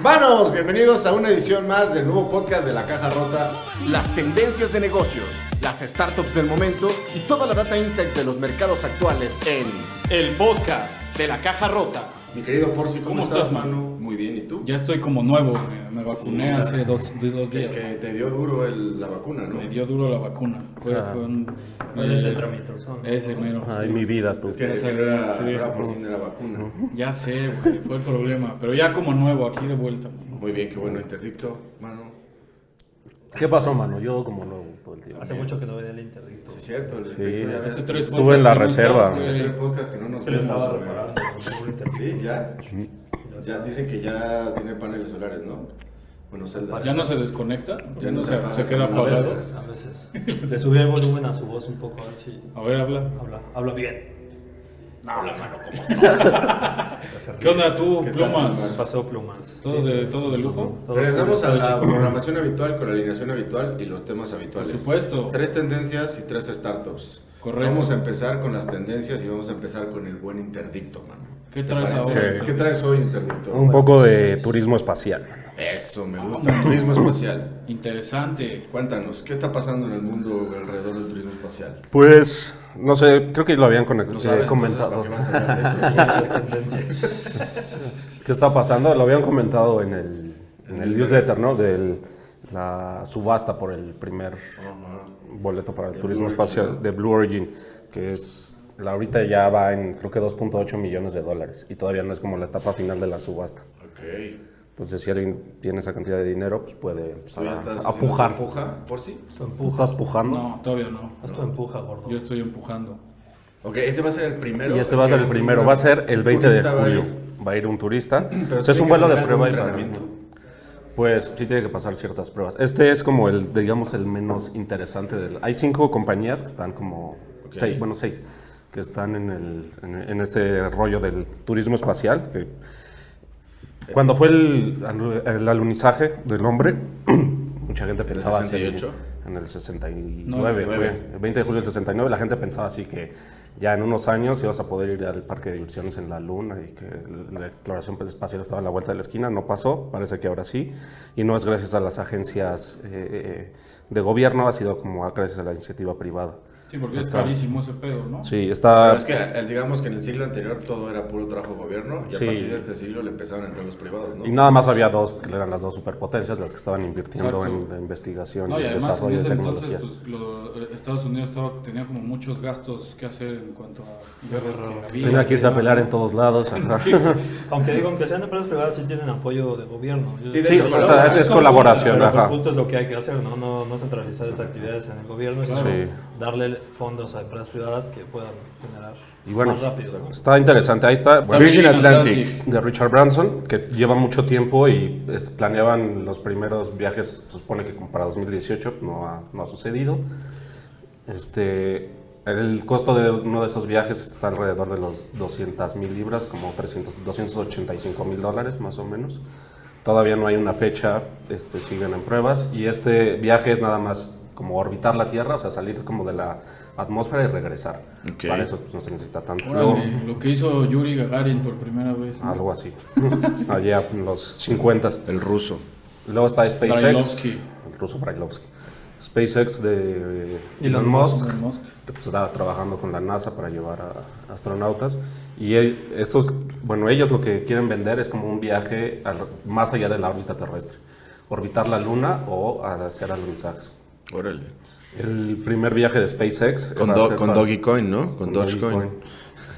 Vanos, bienvenidos a una edición más del nuevo podcast de La Caja Rota. Las tendencias de negocios, las startups del momento y toda la data insight de los mercados actuales en El podcast de la caja rota. Mi querido Porci, ¿cómo, ¿Cómo estás, estás, mano? Muy bien, ¿y tú? Ya estoy como nuevo, me, me vacuné Sí, hace dos, de- dos Que, días. que te dio duro el- la vacuna, ¿no? Me dio duro la vacuna. Fue, fue un. El de eh, tramitazón. ese mero. Ay, sí. mi vida, tú. Es que, Ya es que sabía, no era, sí. era porcina, era vacuna. Ya sé, güey, fue el problema. Pero ya como nuevo, aquí de vuelta. man. Muy bien, qué bueno, interdicto, mano. ¿Qué pasó, mano? Yo como nuevo todo el tiempo. Hace mucho que no veía el interdicto. Sí, es cierto. El Sí. ya ves- Hace tres Estuve en la que reserva. Hace tres podcasts que no nos que vemos. Sí, ya. Ya dicen que ya tiene paneles solares, ¿no? Bueno, celdas. ¿Ya no se desconecta? Ya no se apaga, se queda se A apagado? veces, a veces. Le subí el volumen a su voz un poco, a ver si A ver, habla. habla, habla bien. Habla, mano, ¿cómo estás? ¿Qué onda tú, ¿Qué plumas? Plumas? Pasó plumas. ¿Todo de, todo de lujo? Todo- Regresamos a la chico. programación habitual con la alineación habitual y los temas Por habituales. supuesto. Tres tendencias y tres startups. Correcto. Vamos a empezar con las tendencias y vamos a empezar con el buen interdicto, mano. ¿Qué ¿Te traes ahora? ¿Qué traes hoy, interdicto? Un poco de turismo espacial. Eso, me gusta. Turismo espacial. Interesante. Cuéntanos, ¿qué está pasando en el mundo alrededor del turismo espacial? Pues, no sé, creo que lo habían ¿Lo eh, sabes? comentado. Entonces, ¿Para qué vas a hablar de eso? ¿Qué está pasando? Lo habían comentado en el, en el newsletter, ¿no? De la subasta por el primer boleto para el De turismo Blue espacial Origin, de Blue Origin, que es, la ahorita ya va en creo que 2.8 millones de dólares y todavía no es como la etapa final de la subasta. ok. Entonces, si alguien tiene esa cantidad de dinero, pues puede empezar ¿Tú ya a, a pujar. ¿Por sí? ¿Tú empuja. estás pujando? No, todavía no. Haz tu empuja, gordo. Yo estoy empujando. Ok, ese va a ser el primero. Y este va a ser el primero, va a ser el 20 de julio. Va a ir un turista. Pero O sea, es un vuelo de prueba y entrenamiento. Pues sí tiene que pasar ciertas pruebas. Este es como el, digamos, el menos interesante del... Hay cinco compañías que están como... Seis, bueno, seis. Que están en, el, en, en este rollo del turismo espacial. Que cuando fue el, el alunizaje del hombre, mucha gente el pensaba así, 68? En el 69 Nueve. fue. El 20 de julio del 69 la gente pensaba así que ya en unos años ibas a poder ir al parque de diversiones en la luna y que la exploración espacial estaba a la vuelta de la esquina. No pasó, parece que ahora sí. Y no es gracias a las agencias eh, de gobierno, ha sido como gracias a la iniciativa privada. Sí, porque es carísimo ese pedo, ¿no? Sí, Pero está... es que el- digamos que en el siglo anterior todo era puro trabajo gobierno y a partir de este siglo le empezaron a entrar los privados, ¿no? Y nada más había dos, que eran las dos superpotencias, las que estaban invirtiendo Exacto. en la investigación No, y y el además en desarrollo de ese entonces tecnología. pues, lo- Estados Unidos estaba, tenía como muchos gastos que hacer en cuanto a guerras que había. Tenía que irse a pelear en todos lados. Aunque digo, aunque sean empresas privadas, sí tienen apoyo de gobierno. Yo- Sí, de Sí, hecho, o sea, es, es colaboración, Pero pues ajá. justo es lo que hay que hacer, ¿no? No, no centralizar estas actividades en el gobierno, sino Sí. darle fondos a empresas privadas que puedan generar Y bueno, más rápido. ¿no? Está interesante, ahí está. Está Virgin Virgin Atlantic. de Richard Branson, que lleva mucho tiempo y es- planeaban los primeros viajes, se supone que como para 2018, no ha, no ha sucedido. Este, el costo de uno de esos viajes está alrededor de los 200 mil libras, como 300, 285 mil dólares más o menos. Todavía no hay una fecha, este, siguen en pruebas y este viaje es nada más como orbitar la Tierra, o sea, salir como de la atmósfera y regresar. Ok. Para eso pues, no se necesita tanto. Luego- Órale, lo que hizo Yuri Gagarin por primera vez. ¿no? algo así. Allá en los 50. El ruso. Luego está SpaceX. Brailovsky. El ruso Brailovsky. SpaceX de Elon Elon Musk, Elon Musk. que pues, está trabajando con la NASA para llevar a astronautas. Y estos, bueno, ellos lo que quieren vender es como un viaje al- más allá de la órbita terrestre. Orbitar la Luna o hacer alunizajes. Órale. El primer viaje de SpaceX Con, Do- con para- Dogecoin, ¿no? Con, Dogecoin. Dogecoin.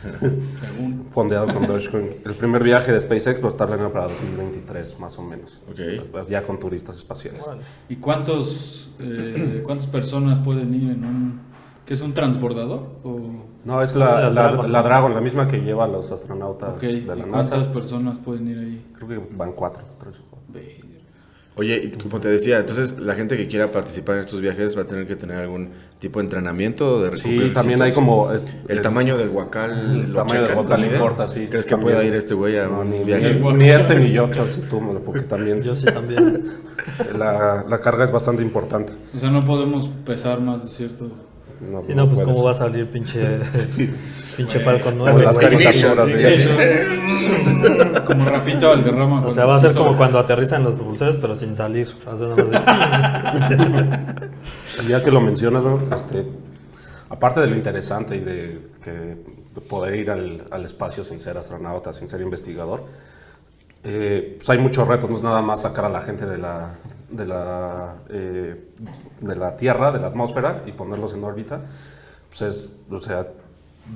Según. fondeado con Dogecoin. El primer viaje de SpaceX va a estar planeado para 2023, más o menos. Ok. Ya con turistas espaciales. ¿Y cuántos, eh, cuántas personas pueden ir en un... ¿Qué es un transbordador? O, No, es la, la, Dragon. la Dragon, la misma que lleva a los astronautas de ¿y la cuántas NASA. personas pueden ir ahí? Creo que van cuatro, tres o cuatro. Ve- Oye, y como te decía, entonces la gente que quiera participar en estos viajes va a tener que tener algún tipo de entrenamiento de Sí, también hay como... eh, El eh, tamaño del huacal el lo tamaño del huacal importa, sí. ¿Crees que también. pueda ir este güey a No, un ni, viaje? ni- ni este ni yo, tú, porque también Yo sí también. la, la carga es bastante importante. O sea, no podemos pesar más de cierto... no, Y no, pues cómo va a salir pinche, pinche Falcon Como 9. las caricaturas, sí. sí. Como Rafito Valderrama. O sea, va a ser como cuando aterrizan los propulsores, pero sin salir. Ya que lo mencionas, ¿no? este, aparte de lo interesante y de que de poder ir al, al espacio sin ser astronauta, sin ser investigador, eh, pues hay muchos retos, no es nada más sacar a la gente de la, de la, eh, de la Tierra, de la atmósfera y ponerlos en órbita, pues es, o sea,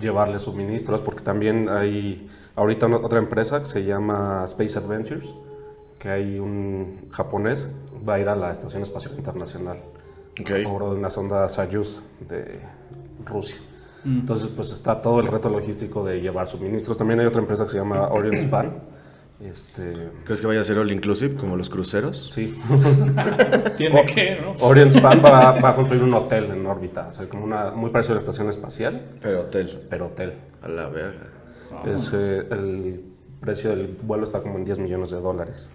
llevarles suministros, porque también hay ahorita una- otra empresa que se llama Space Adventures, que hay un japonés, va a ir a la Estación Espacial Internacional Ok. a bordo de una sonda Soyuz de Rusia. Entonces, pues está todo el reto logístico de llevar suministros. También hay otra empresa que se llama Orient Span. Este, ¿Crees que vaya a ser all inclusive como los cruceros? sí, Tiene que, ¿no? Orient Span va, va a construir un hotel en órbita, o sea, como una muy parecido a la estación espacial, Pero hotel. pero hotel. A la verga. Es, eh, el precio del vuelo está como en 10 millones de dólares.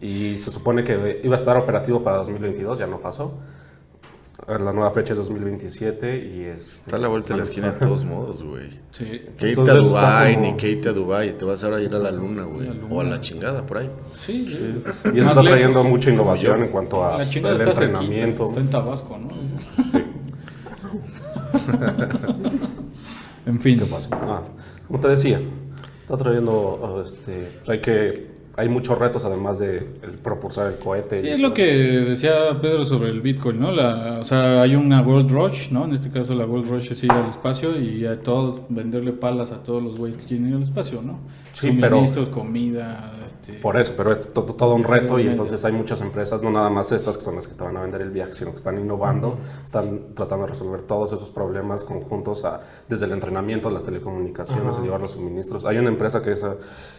Y se supone que iba a estar operativo para 2022, ya no pasó. La nueva fecha es 2027 y es... Está a la vuelta de la esquina de todos modos, güey. Sí. Que irte a Dubai, como- ni que irte a Dubai. Te vas ahora a ir a la luna, güey. O a la chingada, por ahí. Sí, sí. Y eso está trayendo lejos. mucha innovación en cuanto a La chingada el está cerquita. entrenamiento. Está en Tabasco, ¿no? en fin. Ah, como te decía, está trayendo, este, pues hay que, hay muchos retos además de el propulsar el cohete. Sí, y es eso. lo que decía Pedro sobre el Bitcoin, ¿no? La, o sea, hay una Gold Rush, ¿no? En este caso la Gold Rush es ir al espacio y a todos venderle palas a todos los güeyes que quieren ir al espacio, ¿no? Sí, pero- Suministros, comida, este... Por eso, pero es to- to- todo un reto y entonces hay muchas empresas, no nada más estas que son las que te van a vender el viaje, sino que están innovando, están tratando de resolver todos esos problemas conjuntos a- desde el entrenamiento, las telecomunicaciones, a llevar los suministros. Hay una empresa que es,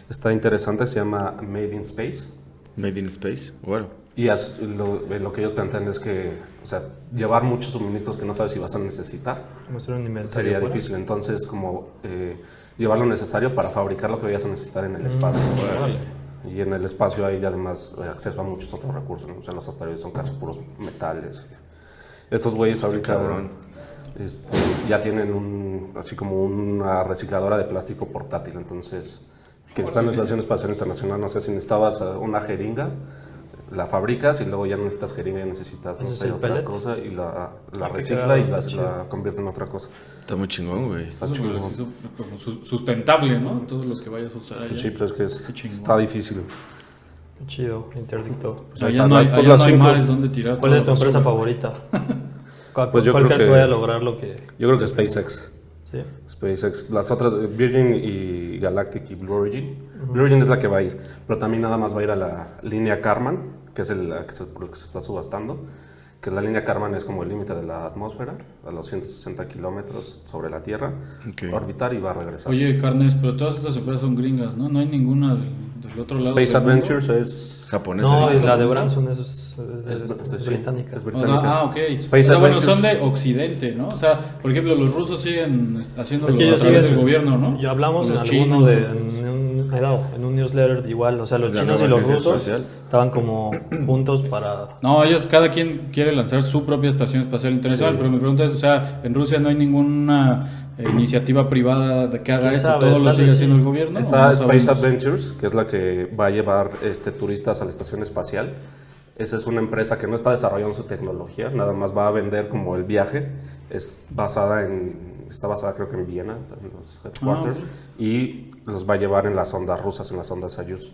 está interesante, se llama Made in Space. Made in Space. Bueno. Y as- lo, eh, lo que ellos plantean es que, o sea, llevar muchos suministros que no sabes si vas a necesitar sería difícil. Entonces, como eh, llevar lo necesario para fabricar lo que vayas a necesitar en el espacio. Y en el espacio hay además eh, acceso a muchos otros recursos. ¿no? O sea, los asteroides son casi puros metales. Estos güeyes ahorita cabrón. este, ya tienen un, así como una recicladora de plástico portátil. Entonces, que están en la Estación Espacial Internacional, no sé si necesitabas eh, una jeringa, la fabricas y luego ya no necesitas jeringa, ya necesitas no ¿Ese es sé, otra pellet? cosa y la, la Ah, recicla y la, la convierte en otra cosa. Está muy chingón, güey. Sí, su- como su- sustentable, ¿no? Todo lo que vayas a usar allá. Pues sí, pero es que es- chingón. está difícil. Qué Chido, interdicto. Ahí allá no hay, las- allá las no hay cinco- mares donde tirar. ¿Cuál es tu empresa favorita? ¿Cuál, Pues yo cuál creo crees que que- vaya a lograr lo que...? Yo creo que SpaceX. ¿Sí? SpaceX, las otras, Virgin y Galactic y Blue Origin. Blue Origin es la que va a ir, pero también nada más va a ir a la línea Karman, que es el la que se, por el que se está subastando. Que la línea Karman es como el límite de la atmósfera, a los 160 kilómetros sobre la Tierra, Ok. orbitar y va a regresar. Oye, Carnes, pero todas estas empresas son gringas, ¿no? No hay ninguna del, del otro lado. Space del mundo. Adventures es, Japonesa. No, y la de Branson es, es, es- es- es sí, británica. es Ah, británica. Ah, ok. Space o sea, bueno, son de Occidente, ¿no? O sea, por ejemplo, los rusos siguen haciéndolo Es que a ellos través siguen- del gobierno, ¿no? Ya hablamos en los alguno chinos, de, en, un, en un newsletter igual, o sea, los La chinos y los rusos espacial. estaban como juntos para... No, ellos, cada quien quiere lanzar su propia estación espacial internacional, pero mi pregunta es, o sea, en Rusia no hay ninguna iniciativa privada de que haga ¿Quién esto, sabe? todo lo sigue haciendo sí. el gobierno. ¿o Está no Space sabemos? Adventures, que es la que va a llevar este, turistas a la estación espacial. Esa es una empresa que no está desarrollando su tecnología, nada más va a vender como el viaje. Es basada en, está basada creo que en Viena, en los headquarters, Ah, y los va a llevar en las ondas rusas, en las ondas Soyuz,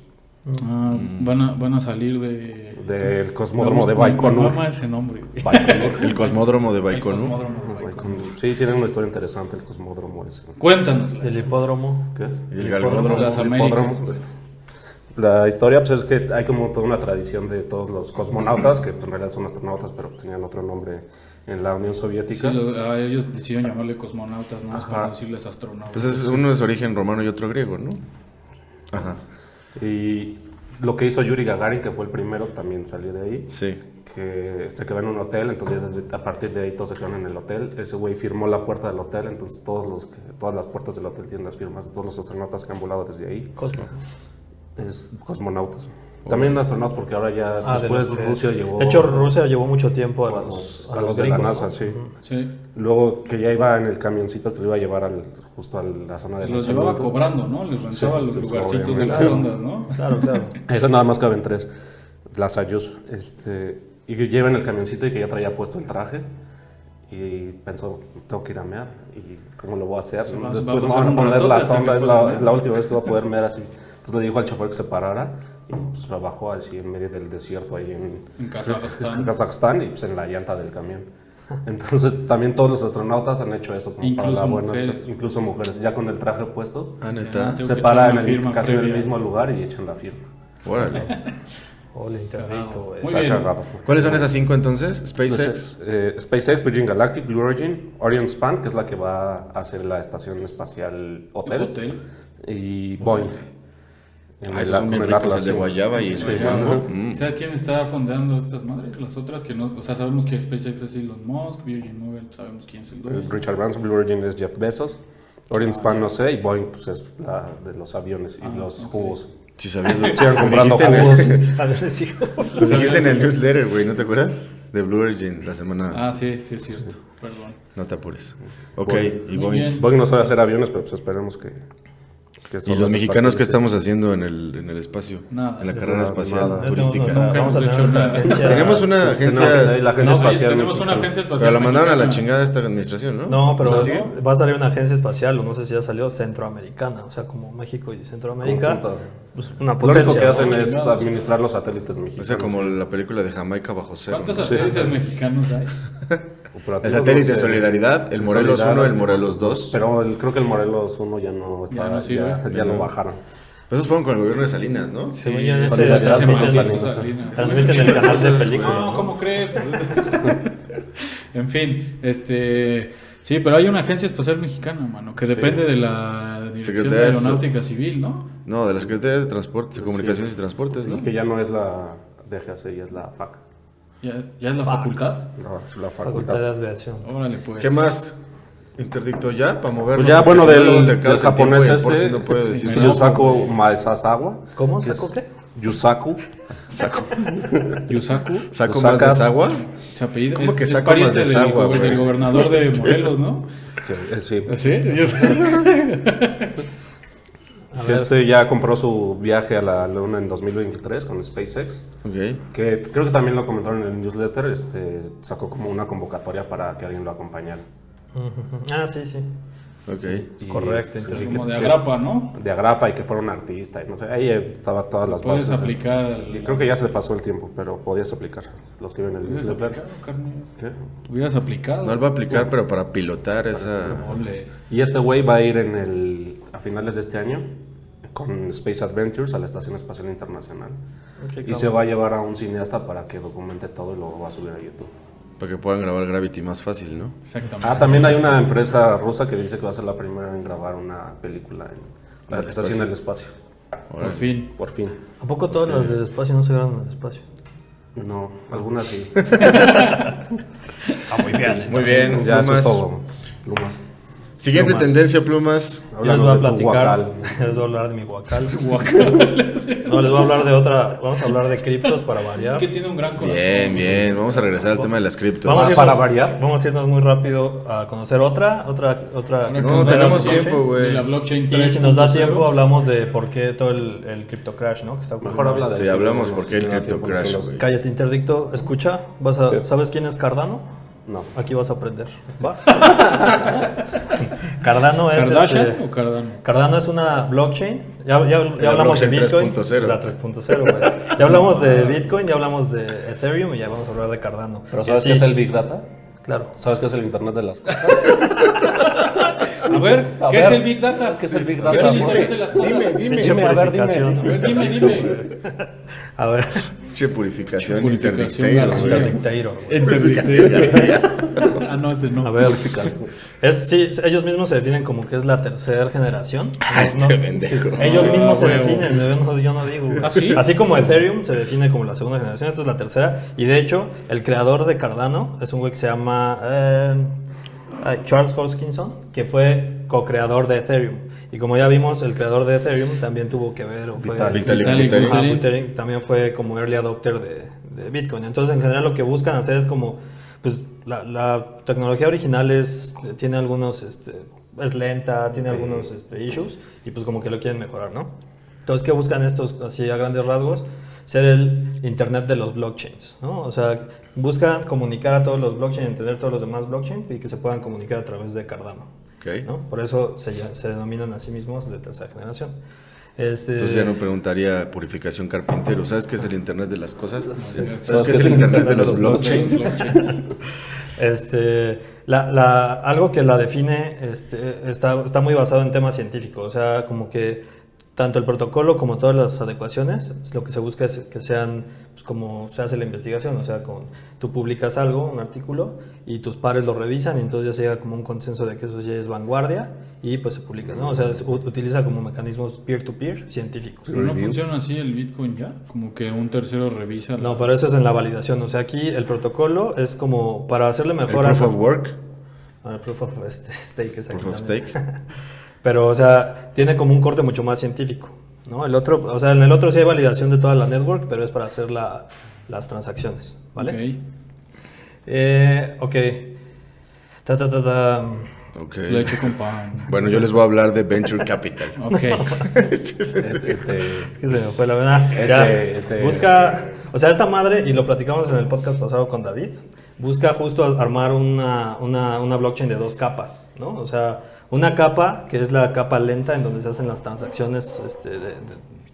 Ah, van, a, van a salir de... del cosmódromo de Vamos, me- Baikonur. Me mama ese nombre. Baikonur. El cosmódromo de El Baikonur. cosmódromo de Baikonur. Sí, tienen una historia interesante el cosmódromo ese. Cuéntanos. El hipódromo. ¿Qué? Y el galgódromo. Las Américas. hipódromo. La historia pues, es que hay como toda una tradición de todos los cosmonautas, que pues, en realidad son astronautas, pero pues, tenían otro nombre en la Unión Sí, Soviética. lo- a ellos decidieron llamarle cosmonautas, ¿no? Para decirles astronautas. Pues es, uno es origen romano y otro griego, ¿no? Ajá. Y lo que hizo Yuri Gagarin, que fue el primero, también salió de ahí, Sí. Que se quedó en un hotel, entonces ya desde- a partir de ahí todos se quedaron en el hotel. Ese güey firmó la puerta del hotel, entonces todos los que- todas las puertas del hotel tienen las firmas de todos los astronautas que han volado desde ahí. Cosmo. Es cosmonautas. También astronautas, porque ahora ya Ah, de después los que- Rusia llevó. De hecho, Rusia llevó mucho tiempo a a los, los, a los de la NASA, ¿no? sí. Sí. Luego que ya iba en el camioncito que lo iba a llevar al, justo a la zona de Los llevaba cobrando, ¿no? Les rentaba Sí, los pues, lugarcitos de las ondas, ¿no? Claro, claro. Esas nada más caben tres. Las Ayus. Este, y que lleva en el camioncito y que ya traía puesto el traje. Y pensó, tengo que ir a mear. ¿Y cómo lo voy a hacer? Va- va a Después me van a poner la sonda. Es la, es la última vez que voy a poder mear así. Entonces le dijo al chofer que se parara. Y pues me bajó así en medio del desierto ahí en, En Kazajstán. en Kazajstán y pues en la llanta del camión. Entonces también todos los astronautas han hecho eso. Como Incluso para la buena mujeres. Incluso mujeres. Ya con el traje puesto. Ah, Se que para echar en una el, firma casi en el mismo lugar y echan la firma. Órale. Ole, interdicto, güey. Muy bien. ¿Cuáles son esas cinco entonces? SpaceX. Entonces, eh, SpaceX, Virgin Galactic, Blue Origin, Orion Span, que es la que va a hacer la estación espacial Hotel, Hotel. y Boeing. En Ah, el- esos son bien con el ricos, el Atlas, de guayaba y el de Guayaba. Mm. ¿Sabes quién está fondeando estas madres? Las otras que no. O sea, sabemos que SpaceX es Elon Musk, Virgin Mobile, sabemos quién es el Eh, dueño. Richard Branson, Blue Origin es Jeff Bezos, Orion Span no sé, y Boeing pues, es la de los aviones y Ah, los ok. jugos. Sí, sabiendo. Sigan comprando dijiste en el- jugos. Lo dijiste en el newsletter, güey, ¿no te acuerdas? De Blue Origin, la semana. Ah, sí, sí es cierto. Perdón. No te apures. Ok, y Boeing. Boeing no sabe hacer aviones, pero pues esperemos que... que ¿Y los mexicanos qué facilite. estamos haciendo en el, en el espacio? Nada. En la carrera espacial nada. turística. Nunca Vamos a hemos hecho nada. agencia- Tenemos una agencia. Tenemos ahí la agencia No, espacial. tenemos una agencia espacial. Pero la mandaron a la chingada esta administración, ¿no? No, pero va a salir una agencia espacial, o no sé si ya salió, centroamericana, o sea, como México y Centroamérica. Pues una Lo potencia. único que ¿no? hacen es administrar los satélites O mexicanos. sea, como la película de Jamaica bajo cero. ¿Cuántos ¿no? satélites mexicanos hay? El satélite no sé. Solidaridad, el Morelos Solidaridad, 1, el Morelos 2. Pero el- creo que el Morelos 1 ya no está. Ya Ya, no sirve. ya lo bajaron. Esos fueron con el gobierno de Salinas, ¿no? Ese Solidaridad transmiten- con Salinas. Salinas. transmiten el canal de películas. No. ¿cómo crees? en fin, este. Sí, pero hay una agencia espacial mexicana, mano, que depende de la Dirección de Secretaría de Aeronáutica Civil, ¿no? No, de la Secretaría de Transportes, Comunicaciones y Transportes, ¿no? Que ya no es la DGAC, ya es la FAC. Ya, ya es la facultad. No, es la Facultad de facultad. Aviación. Órale, pues. ¿Qué más? Interdicto ya para movernos. Pues ya, porque bueno, si no, del, del japonés tiempo este, no puede decir. Yusaku Maezasawa. ¿Cómo? ¿Saco qué? Yusaku. Saco, Yusaku. saco más de. Se apellida. ¿Cómo es- que es saco pariente más de del desagua, güey? del gobernador de Morelos, ¿no? Que, eh, sí. Sí, A Que ver, este ya compró su viaje a la luna en 2023 con SpaceX. Ok. Que creo que también lo comentaron en el newsletter. Este, sacó como una convocatoria para que alguien lo acompañara. ujú, ujú. Ah, sí, sí. Ok. Y, correcto, sí, entonces, que- como de agrapa, ¿no? de agrapa y que fuera un artista y no sé, ahí estaba todas las Puedes bases. aplicar. al- Y creo que ya se pasó el tiempo, pero podías aplicar. Los que ven el Hubieras newsletter. aplicado, Carnes. ¿Qué? Hubieras aplicado. No él va a aplicar, pero para pilotar esa. Ole. Y este güey va a ir en el, a finales de este año con Space Adventures a la Estación Espacial Internacional. Ok, Y se va a llevar a un cineasta para que documente todo y lo va a subir a YouTube. Para que puedan grabar Gravity más fácil, ¿no? Exactamente. Ah, también hay una empresa rusa que dice que va a ser la primera en grabar una película en la estación del espacio. Por fin. Por fin. ¿A poco todas las del espacio no se graban en el espacio? No, algunas sí. Ah, muy bien. Muy bien, ya eso es todo. Plumas. Siguiente Plumas. tendencia, plumas. Yo les voy a platicar, les voy a hablar de mi guacal. No, les voy a hablar de otra, vamos a hablar de criptos para variar. Es que tiene un gran corazón. Bien, bien. Vamos a regresar al tema de las criptos. Vamos a irnos- para variar. Vamos a irnos muy rápido a conocer otra, otra, otra. No, tenemos tiempo, güey. de la blockchain Y si nos da 3.0. tiempo hablamos de por qué todo el, el crypto crash, ¿no? Que está Mejor habla de Sí, eso, hablamos no, porque el crypto crash. Cállate, interdicto. Escucha, vas a, Sí. ¿sabes quién es Cardano? No. Aquí vas a aprender. ¿va? Cardano es. ¿Kardashian este, o Cardano? Cardano es una blockchain. Ya, ya- ya La hablamos de Bitcoin. 3.0. La 3.0, güey. Ya hablamos de Bitcoin, ya hablamos de Ethereum y ya vamos a hablar de Cardano. ¿Pero sabes sí, qué es el Big Data? Claro. ¿Sabes qué es el Internet de las cosas? A ver, A ¿qué ver, es el Big Data? ¿qué es el Big ¿Qué Data? es el Dime, Internet de las cosas? Dime, dime. Dime, a ver, dime. purificación. A ver, dime, dime. A ver. Che, purificación, Purificación interdicteiro. Interdicteiro. Ah, no, ese no. A ver, es, sí, ellos mismos se definen como que es la tercera generación. Ah, este No, pendejo. Ellos Ah, mismos se definen, yo no, yo no digo. ¿Ah, sí? Así como Ethereum se define como la segunda generación, esta es la tercera. Y de hecho, el creador de Cardano es un güey que se llama eh, Charles Hoskinson, que fue co-creador de Ethereum. Y como ya vimos, el creador de Ethereum también tuvo que ver, o fue Vitalik. Vitalik Vitalik Buterin. Buterin también fue como early adopter de, de Bitcoin. Entonces, en general, lo que buscan hacer es como, pues, la, la tecnología original es, tiene algunos, este, es lenta, tiene algunos este, issues, y pues como que lo quieren mejorar, ¿no? Entonces, ¿qué buscan estos, así a grandes rasgos? Ser el Internet de los blockchains, ¿no? O sea, buscan comunicar a todos los blockchains, entender todos los demás blockchains y que se puedan comunicar a través de Cardano, Ok. ¿no? Por eso se, denominan a sí mismos de tercera generación. Este, Entonces ya no preguntaría purificación carpintero. ¿Sabes qué es el Internet de las cosas? ¿Sabes Sabes qué es el Internet de los blockchains? Este, la, la- algo que la define este, está, está muy basado en temas científicos, o sea, como que tanto el protocolo como todas las adecuaciones, lo que se busca es que sean pues, como se hace la investigación, o sea, con, tú publicas algo, un artículo, y tus pares lo revisan, y entonces ya se llega como un consenso de que eso ya es vanguardia, y pues se publica, ¿no? O sea, se utiliza como mecanismos peer-to-peer científicos. Pero no funciona así el Bitcoin ya, como que un tercero revisa. la- No, pero eso es en la validación, o sea, aquí el protocolo es como para hacerle El mejor proof a... of work, Ah, el proof of este, stake es aquí proof of stake. Pero, o sea, tiene como un corte mucho más científico, ¿no? El otro, o sea, en el otro sí hay validación de toda la network, pero es para hacer la- las transacciones, ¿vale? Ok. Eh, ok. Ta, ta, ta, ta. Ok. Lo he hecho con pan. Bueno, yo les voy a hablar de Venture Capital. Ok. Este- este- ¿Qué se me fue la verdad? Este- este- busca, o sea, esta madre, y lo platicamos en el podcast pasado con David, busca justo armar una, una, una blockchain de dos capas, ¿no? O sea, una capa que es la capa lenta en donde se hacen las transacciones este, de- de-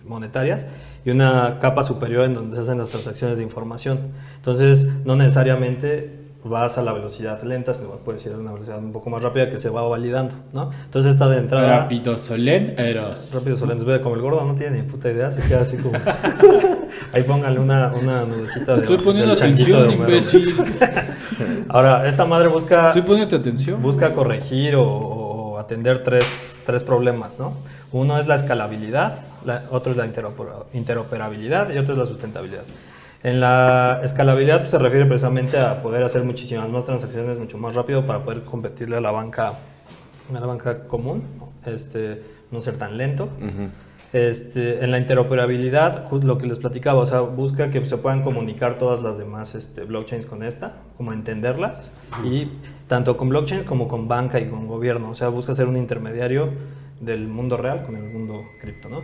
monetarias y una capa superior en donde se hacen las transacciones de información. Entonces, no necesariamente vas a la velocidad lenta, sino puedes ir a una velocidad un poco más rápida que se va validando, ¿no? Entonces, esta de entrada... Rápido, soleneros. Rápido Solens ve como el gordo no tiene ni puta idea, se queda así como. Ahí póngale una, una nubecita de. Estoy poniendo atención, imbécil. Ahora, esta madre busca, Estoy poniendo atención. busca corregir o, o atender tres, tres problemas, ¿no? Uno es la escalabilidad, la- otro es la interopera- interoperabilidad y otro es la sustentabilidad. En la escalabilidad pues, se refiere precisamente a poder hacer muchísimas más transacciones mucho más rápido para poder competirle a la banca, a la banca común, este, no ser tan lento. Este, en la interoperabilidad, lo que les platicaba, o sea, busca que se puedan comunicar todas las demás este, blockchains con esta, como entenderlas, y tanto con blockchains como con banca y con gobierno, o sea, busca ser un intermediario del mundo real con el mundo cripto, ¿no?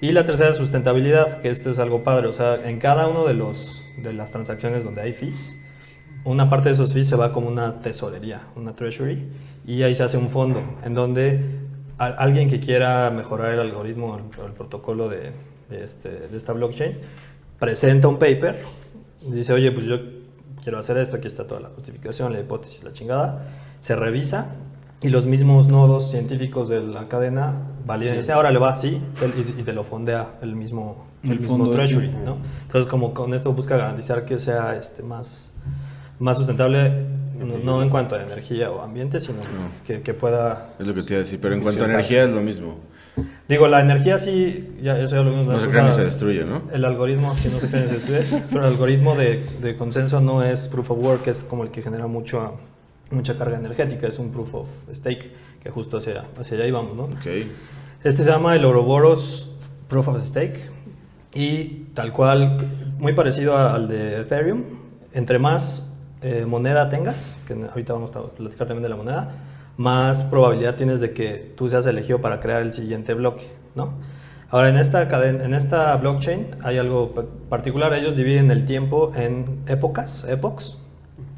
Y la tercera es sustentabilidad, que esto es algo padre, o sea, en cada uno de, los, de las transacciones donde hay fees, una parte de esos fees se va como una tesorería, una treasury, y ahí se hace un fondo en donde alguien que quiera mejorar el algoritmo o el, el protocolo de, de este, de esta blockchain presenta un paper, dice, oye, pues yo quiero hacer esto, aquí está toda la justificación, la hipótesis, la chingada, se revisa y los mismos nodos científicos de la cadena validan y dicen, ahora le va así, y, te lo fondea el mismo, el El mismo fondo treasury. ¿no? Entonces, como con esto busca garantizar que sea este, más, más sustentable, no, no en cuanto a energía o ambiente, sino que, que pueda... Es lo que te iba a decir. Pero en cuanto a energía es lo mismo. Digo, la energía sí, ya eso ya lo vimos. No se crea ni se destruye, ¿no? El algoritmo, que no se crea ni se destruye, pero el algoritmo de, de consenso no es proof of work, es como el que genera mucho, mucha carga energética, es un proof of stake, que justo hacia, hacia allá íbamos, ¿no? Ok. Este se llama el Ouroboros Proof of Stake y tal cual, muy parecido al de Ethereum. Entre más eh, moneda tengas, que ahorita vamos a platicar también de la moneda, más probabilidad tienes de que tú seas elegido para crear el siguiente bloque, ¿no? Ahora, en esta, cadena, en esta blockchain hay algo pa- particular. Ellos dividen el tiempo en épocas, epochs.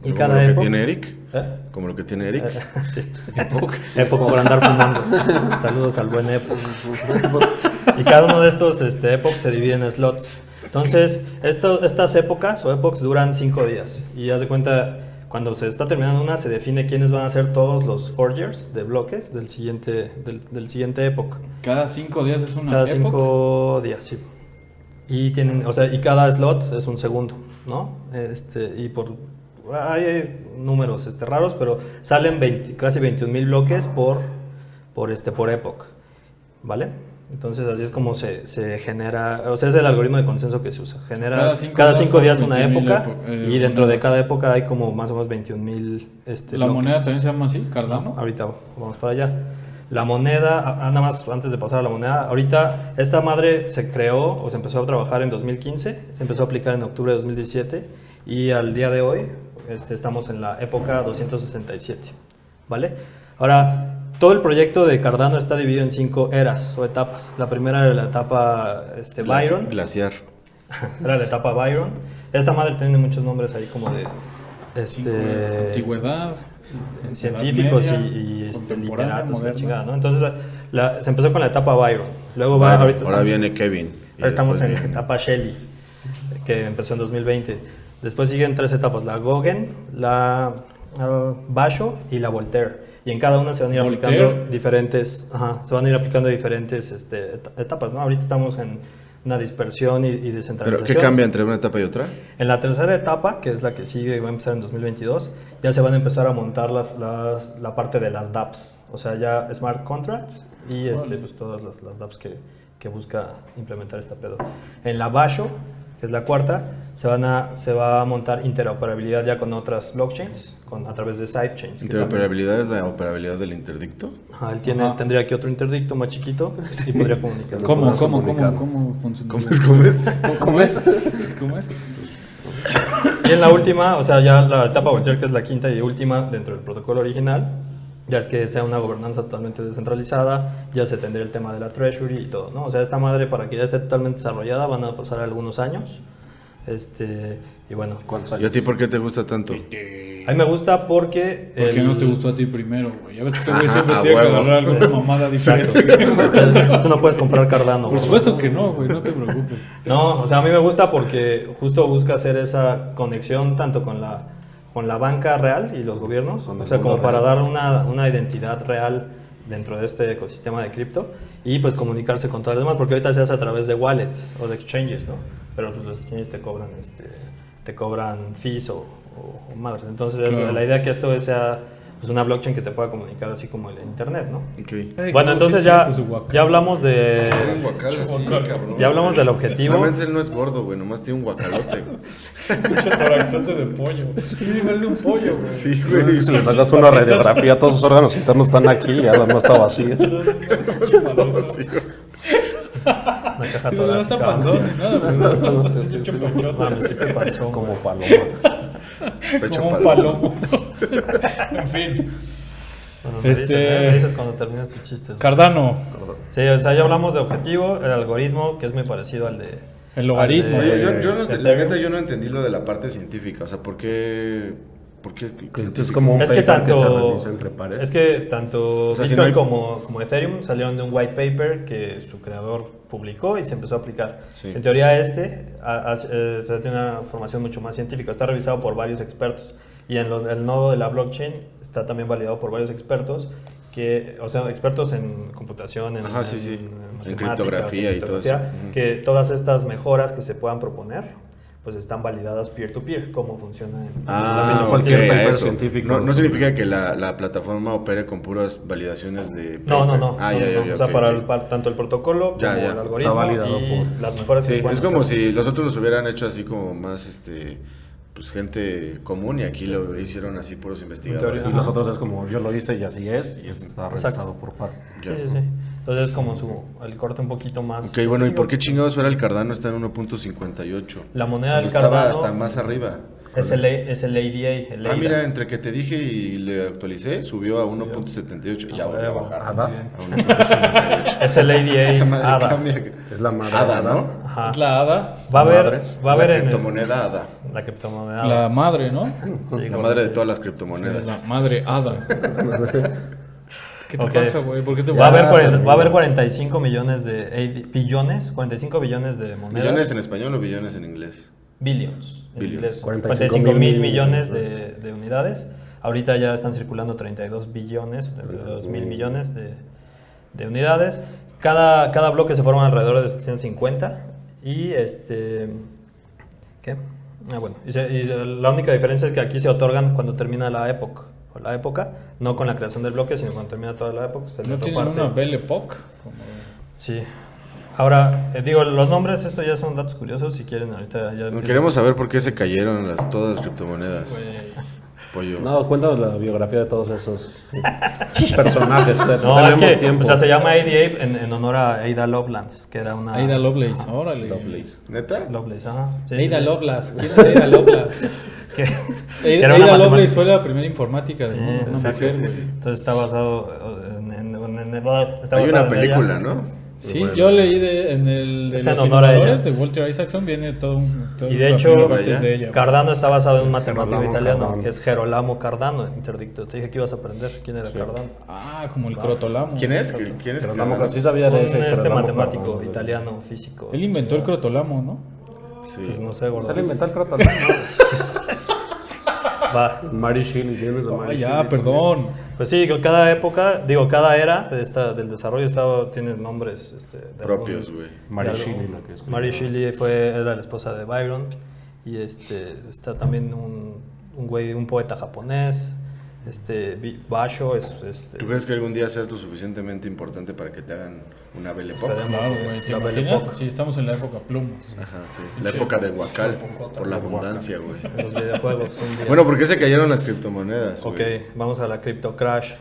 Y Como cada lo que época- tiene Eric. ¿Eh? Como lo que tiene Eric. sí. Época por andar fumando. Saludos al buen Epoch. Y cada uno de estos este, epochs se divide en slots. Entonces, esto- estas épocas o epochs duran cinco días. Y haz de cuenta, cuando se está terminando una, se define quiénes van a ser todos los forgers de bloques del siguiente, del, del siguiente epoch. Cada cinco días es una Cada cinco días, sí. Y tienen, o sea, y cada slot es un segundo, ¿no? Este, y por hay números este, raros, pero salen 20 casi 21 mil bloques por, por, este, por epoch, ¿vale? Entonces así es como se, se genera, o sea, es el algoritmo de consenso que se usa. Genera Cada cada cinco cinco, días una 21,000 época epo- eh, y dentro de monedas. cada época hay como más o menos 21 mil este, La bloques. moneda también se llama así, Cardano. Ahorita vamos para allá. La moneda, ah, nada más antes de pasar a la moneda, ahorita esta madre se creó o se empezó a trabajar en 2015, se empezó a aplicar en octubre de 2017 y al día de hoy este, estamos en la época 267, ¿vale? Ahora, todo el proyecto de Cardano está dividido en cinco eras o etapas. La primera era la etapa este, Byron, Glaciar. era la etapa Byron. Esta madre tiene muchos nombres ahí como de este, Antigüedad. científicos y, y, este, literatos. Entonces la- se empezó con la etapa Byron. Luego va, Bueno, ahorita ahora estamos- viene Kevin. ahora estamos en la etapa Shelley, que empezó en 2020. Después siguen tres etapas, la Gauguin, la ah, Basho y la Voltaire. Y en cada una se van a ir Voltaire. aplicando diferentes, ajá, se van a ir aplicando diferentes este, et- etapas, ¿no? Ahorita estamos en una dispersión y, y ¿Pero descentralización. qué cambia entre una etapa y otra? En la tercera etapa, que es la que sigue y va a empezar en 2022, ya se van a empezar a montar las, las- la parte de las dApps, o sea, ya smart contracts y este, pues, todas las, las dApps que, que busca implementar esta pedo. En la Basho, que es la cuarta, se, van a, se va a montar interoperabilidad ya con otras blockchains, con, a través de sidechains. Interoperabilidad es la operabilidad del interdicto. Ajá, él tiene, Ajá. tendría aquí otro interdicto más chiquito y podría comunicar. ¿Cómo, cómo, cómo, cómo funciona? ¿Cómo es? ¿Cómo es? ¿Cómo es? ¿Cómo es? Y en la última, o sea, ya la etapa Voltaire, que es la quinta y última dentro del protocolo original, ya es que sea una gobernanza totalmente descentralizada, ya se tendría el tema de la treasury y todo, ¿no? O sea, esta madre para que ya esté totalmente desarrollada van a pasar algunos años. Este, y bueno, ¿Cuántos ¿Y a años? ti por qué te gusta tanto? a mí me gusta porque... ¿Por qué el- no te gustó a ti primero, güey? Ya ves que ese güey siempre tiene que agarrar alguna mamada diferente. Tú no puedes comprar Cardano. Por güey. supuesto que no, güey, no te preocupes. No, o sea, a mí me gusta porque justo busca hacer esa conexión tanto con la, con la banca real y los gobiernos, o sea, como para dar una, una identidad real dentro de este ecosistema de cripto y pues comunicarse con todas las demás, porque ahorita se hace a través de wallets o de exchanges, ¿no? Pero pues los exchanges te cobran, este, te cobran fees o, o- o madres. Entonces es- Claro. la idea que esto sea pues, una blockchain que te pueda comunicar así como el internet, ¿no? Bueno, entonces ya, ya hablamos de... Un guacal así, cabrón. Ya hablamos del objetivo. Realmente él no es gordo, güey, nomás tiene un guacalote. Mucho toraxote de pollo. Sí, parece un pollo, güey. Sí, güey. Si les hagas una radiografía, todos sus órganos internos están aquí, ya no está vacío. Sí, güey. Una caja Sí, no está panzón nada, pero está güey. paloma. Pecho Como un palomo. en fin. Bueno, me Este- dices, ¿eh? Me dices cuando termines tus chistes. Cardano. Sí, o sea, ya hablamos de objetivo, el algoritmo, que es muy parecido al de... El logaritmo. al de- Oye, yo, yo no, de te- la neta, yo no entendí lo de la parte científica. O sea, ¿por qué? ¿Por qué es como un Es que que tanto, revisa entre pares. es que tanto O sea, si Bitcoin no hay- como, como Ethereum salieron de un white paper que su creador publicó y se empezó a aplicar. Sí. En teoría este eh, o sea, tiene una formación mucho más científica, está revisado por varios expertos y en los- el nodo de la blockchain está también validado por varios expertos que, o sea, expertos en computación, en, Ajá, sí, sí. matemáticas, En criptografía y todo eso. que todas estas mejoras que se puedan proponer pues están validadas peer-to-peer, cómo funciona en Ah, cualquier a paper eso. científico No, no significa que la, la plataforma opere con puras validaciones de. No, no, no. papers. Ah, no, ya, no, ya, no. ya. O sea, ok, para, ok. el- para tanto el protocolo Ya, como ya. el algoritmo Está validado y por- las mejoras Sí, es como si los otros los hubieran hecho así como más, este, pues gente común y aquí lo hicieron así puros investigadores. teoría. Y los otros es como yo lo hice y así es, y está Exacto. revisado por pares. Sí, sí, sí. Entonces es como su, el corte un poquito más... Ok, bueno, ¿y por qué chingados ahora el Cardano está en 1.58? La moneda del estaba Cardano hasta más arriba. es el, es el ADA, el Ah, ADA. mira, entre que te dije y le actualicé, subió a 1.78 y ya volvió a bajar. ¿Ada? A 1.58. Es el Esta ADA, madre ADA. cambia. Es la madre. ADA. ¿no? Ajá. Es la hada. Va a La haber, madre. va a haber la en el- criptomoneda ADA. la criptomoneda. La madre, ¿no? Sí, La madre de todas las La criptomonedas. madre hada. ¿Qué te pasa, güey? ¿Por qué te Va a, haber, va a haber 45 millones de billones, 45 billones de monedas. ¿Billones en español o billones en inglés? Billions. en Billions. inglés. 45 45 mil mil millones de, de unidades. Ahorita ya están circulando 32 billones, 32 mil millones de, de unidades. Cada, cada bloque se forma alrededor de 150. Y este. ¿Qué? Ah, bueno. Y, se- y se- la única diferencia es que aquí se otorgan cuando termina la época. La época, no con la creación del bloque, sino cuando termina toda la época. ¿No tienen reparte. una Belle Époque? Como- Sí. Ahora, eh, digo, los nombres, esto ya son datos curiosos. Si quieren, ahorita ya. No, queremos saber por qué se cayeron las, todas las criptomonedas. Pollo. No, cuéntanos la biografía de todos esos personajes. No, es que, tiempo. o sea, se llama Ada en, en honor a Ada Lovelace, que era una... Ada Lovelace, órale. Lovelace. ¿Neta? Lovelace, ajá. sí, Ada sí. Lovelace. ¿Quién es Ada Lovelace? Que- que era una matemática. fue la primera informática del Sí, mundo. sí, sí, sí. Entonces está basado en... en- en- en- está Hay una en película, ella. ¿no? Sí, Bueno. yo leí de, en el de Es los innovadores de Walter Isaacson, viene todo un... todo Y de hecho, de ella. Cardano está basado en un matemático Gerolamo italiano, Cardano. que es Gerolamo Cardano, interdicto. Te dije que ibas a aprender quién era Cardano. Ah, como el crotolamo. ¿Quién es? ¿Quién es? Pero no, sí sabía de ese. este Gerolamo matemático Cardano. italiano, físico. Él inventó el crotolamo, ¿no? Sí. Pues no sé, gordo. Se le inventó el crotolamo. Va. Mary Shelley, tienes a Mary ya, Shelley perdón. Pues sí, que cada época, digo, cada era de esta, del desarrollo estaba, tiene nombres este, de Propios, güey. Mary de Shelley, algún- la que escribió. Mary Shelley fue, era la esposa de Byron. Y este, está también un, un güey, un poeta japonés. Este, Basho es. Este, ¿Tú crees que algún día seas lo suficientemente importante para que te hagan una Belle Époque? Claro, güey. ¿Te La Belle imaginas? Époque. Sí, estamos en la época plumas. Ajá, sí. La época del guacal, por la abundancia, güey. en los videojuegos. un día. Bueno, ¿por qué se cayeron las criptomonedas? Ok, vamos a la crypto crash.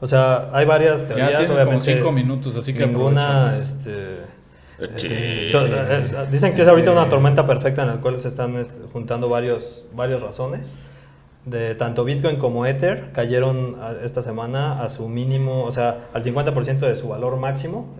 O sea, hay varias teorías. Ya tienes como cinco minutos, así que ninguna, este, so- eh, es- dicen que es ahorita una tormenta perfecta en la cual se están este, juntando varios, varias razones. De tanto Bitcoin como Ether cayeron a- esta semana a su mínimo, o sea, al 50% de su valor máximo.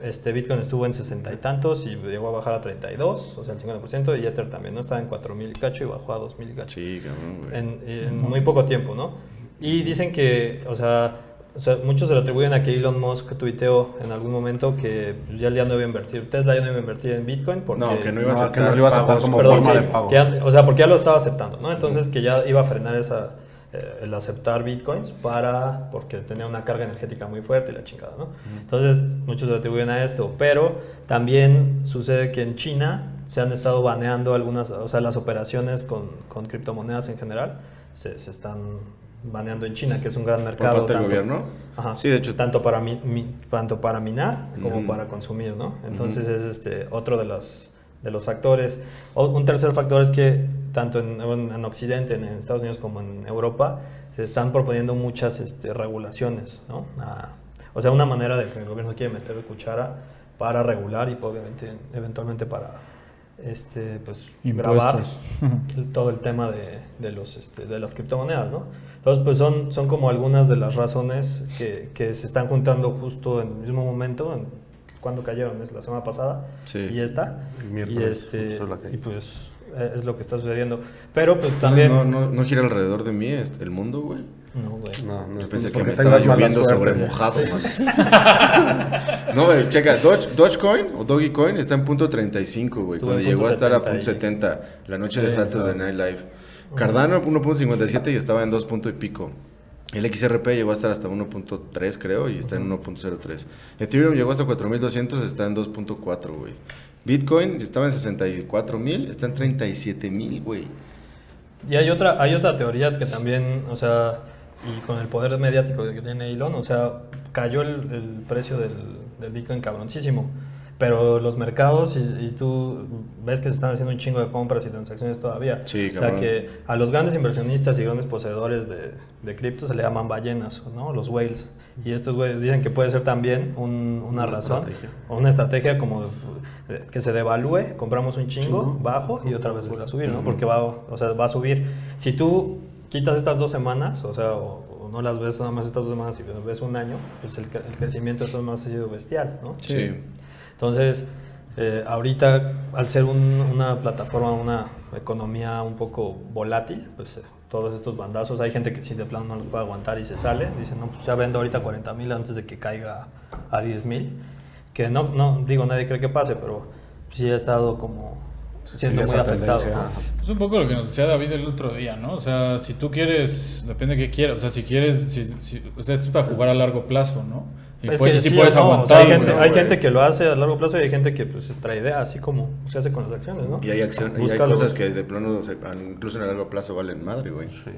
Este Bitcoin estuvo en 60 y tantos y llegó a bajar a 32, o sea, el 50%, y Ether también, ¿no? Estaba en 4.000 y cacho y bajó a 2.000 y cacho Sí, cabrón, güey. en, en muy poco tiempo, ¿no? Y dicen que, o sea, o sea, muchos se lo atribuyen a que Elon Musk tuiteó en algún momento que ya, ya no iba a invertir, Tesla ya no iba a invertir en Bitcoin porque... No, que no iba a aceptar que no lo iba a aceptar pagos como Perdón, forma sí, de pago. que ya- o sea, porque ya lo estaba aceptando, ¿no? Entonces que ya iba a frenar esa, eh, el aceptar bitcoins para, porque tenía una carga energética muy fuerte y la chingada, ¿no? Entonces muchos se lo atribuyen a esto, pero también sucede que en China se han estado baneando algunas, o sea, las operaciones con, con criptomonedas en general se, se están baneando en China, que es un gran mercado. parte del gobierno? Ajá, Sí, de hecho. Tanto para, mi- mi- tanto para minar como para consumir, ¿no? Entonces es este otro de los, de los factores. O- un tercer factor es que tanto en, en- en Occidente, en Estados Unidos como en Europa, se están proponiendo muchas este, regulaciones, ¿no? Ah, o sea, una manera de que el gobierno quiere meter cuchara para regular y pues, obviamente eventualmente para este, pues, grabar Impuestos. todo el tema de, de los, este, de las criptomonedas, ¿no? Entonces, pues son, son como algunas de las razones que, que se están juntando justo en el mismo momento, en, cuando cayeron, es la semana pasada, Sí. y esta, El y, este, y pues es lo que está sucediendo. Pero pues Entonces, también... no, no, no gira alrededor de mí este- el mundo, güey. No, güey. No, no Yo pensé que me estaba lloviendo suerte. sobre mojado. no, güey, checa, Doge, Dogecoin o Dogecoin está en punto 35, güey. Cuando llegó a estar a 70 punto y- 70, la noche de Saturday Night Live. Cardano 1.57 y estaba en 2 punto y pico. El XRP llegó a estar hasta 1.3 creo y está en 1.03. Ethereum llegó hasta 4200, está en 2.4, güey. Bitcoin estaba en 64.000, está en 37.000, güey. Y hay otra, hay otra teoría que también, o sea, y con el poder mediático que tiene Elon, o sea, cayó el, el precio del, del Bitcoin cabroncísimo. Pero los mercados, y, y tú ves que se están haciendo un chingo de compras y transacciones todavía. Sí, o sea que a los grandes inversionistas y grandes poseedores de, de cripto se le llaman ballenas, ¿no? Los whales. Y estos güeyes dicen que puede ser también un- una, Una razón estrategia. o una estrategia como eh, que se devalúe, compramos un chingo, bajo y otra vez vuelve a subir, ¿no? Porque va, o sea, va a subir. Si tú quitas estas dos semanas, o sea, o, o no las ves nada más estas dos semanas y ves un año, pues el, cre- el crecimiento de estos más ha sido bestial, ¿no? Sí. Entonces, eh, ahorita, al ser un- una plataforma, una economía un poco volátil, pues eh, todos estos bandazos, hay gente que sí de plano no los puede aguantar y se sale. Dicen, no, pues ya vendo ahorita 40 mil antes de que caiga a 10 mil. Que no, no, digo, nadie cree que pase, pero sí ha estado como siendo muy afectado. ¿no? Es un poco lo que nos decía David el otro día, ¿no? O sea, si tú quieres, depende de qué quieras. O sea, si quieres, si, si- o sea, esto es para jugar a largo plazo, ¿no? Y Es puedes, que sí sí puedes no, o sea, aguantar. hay gente, güey. hay güey. gente que lo hace a largo plazo y hay gente que pues trae idea, así como se hace con las acciones, ¿no? Y hay, acción, y hay cosas que de plano, incluso en el largo plazo, valen madre, güey. Sí.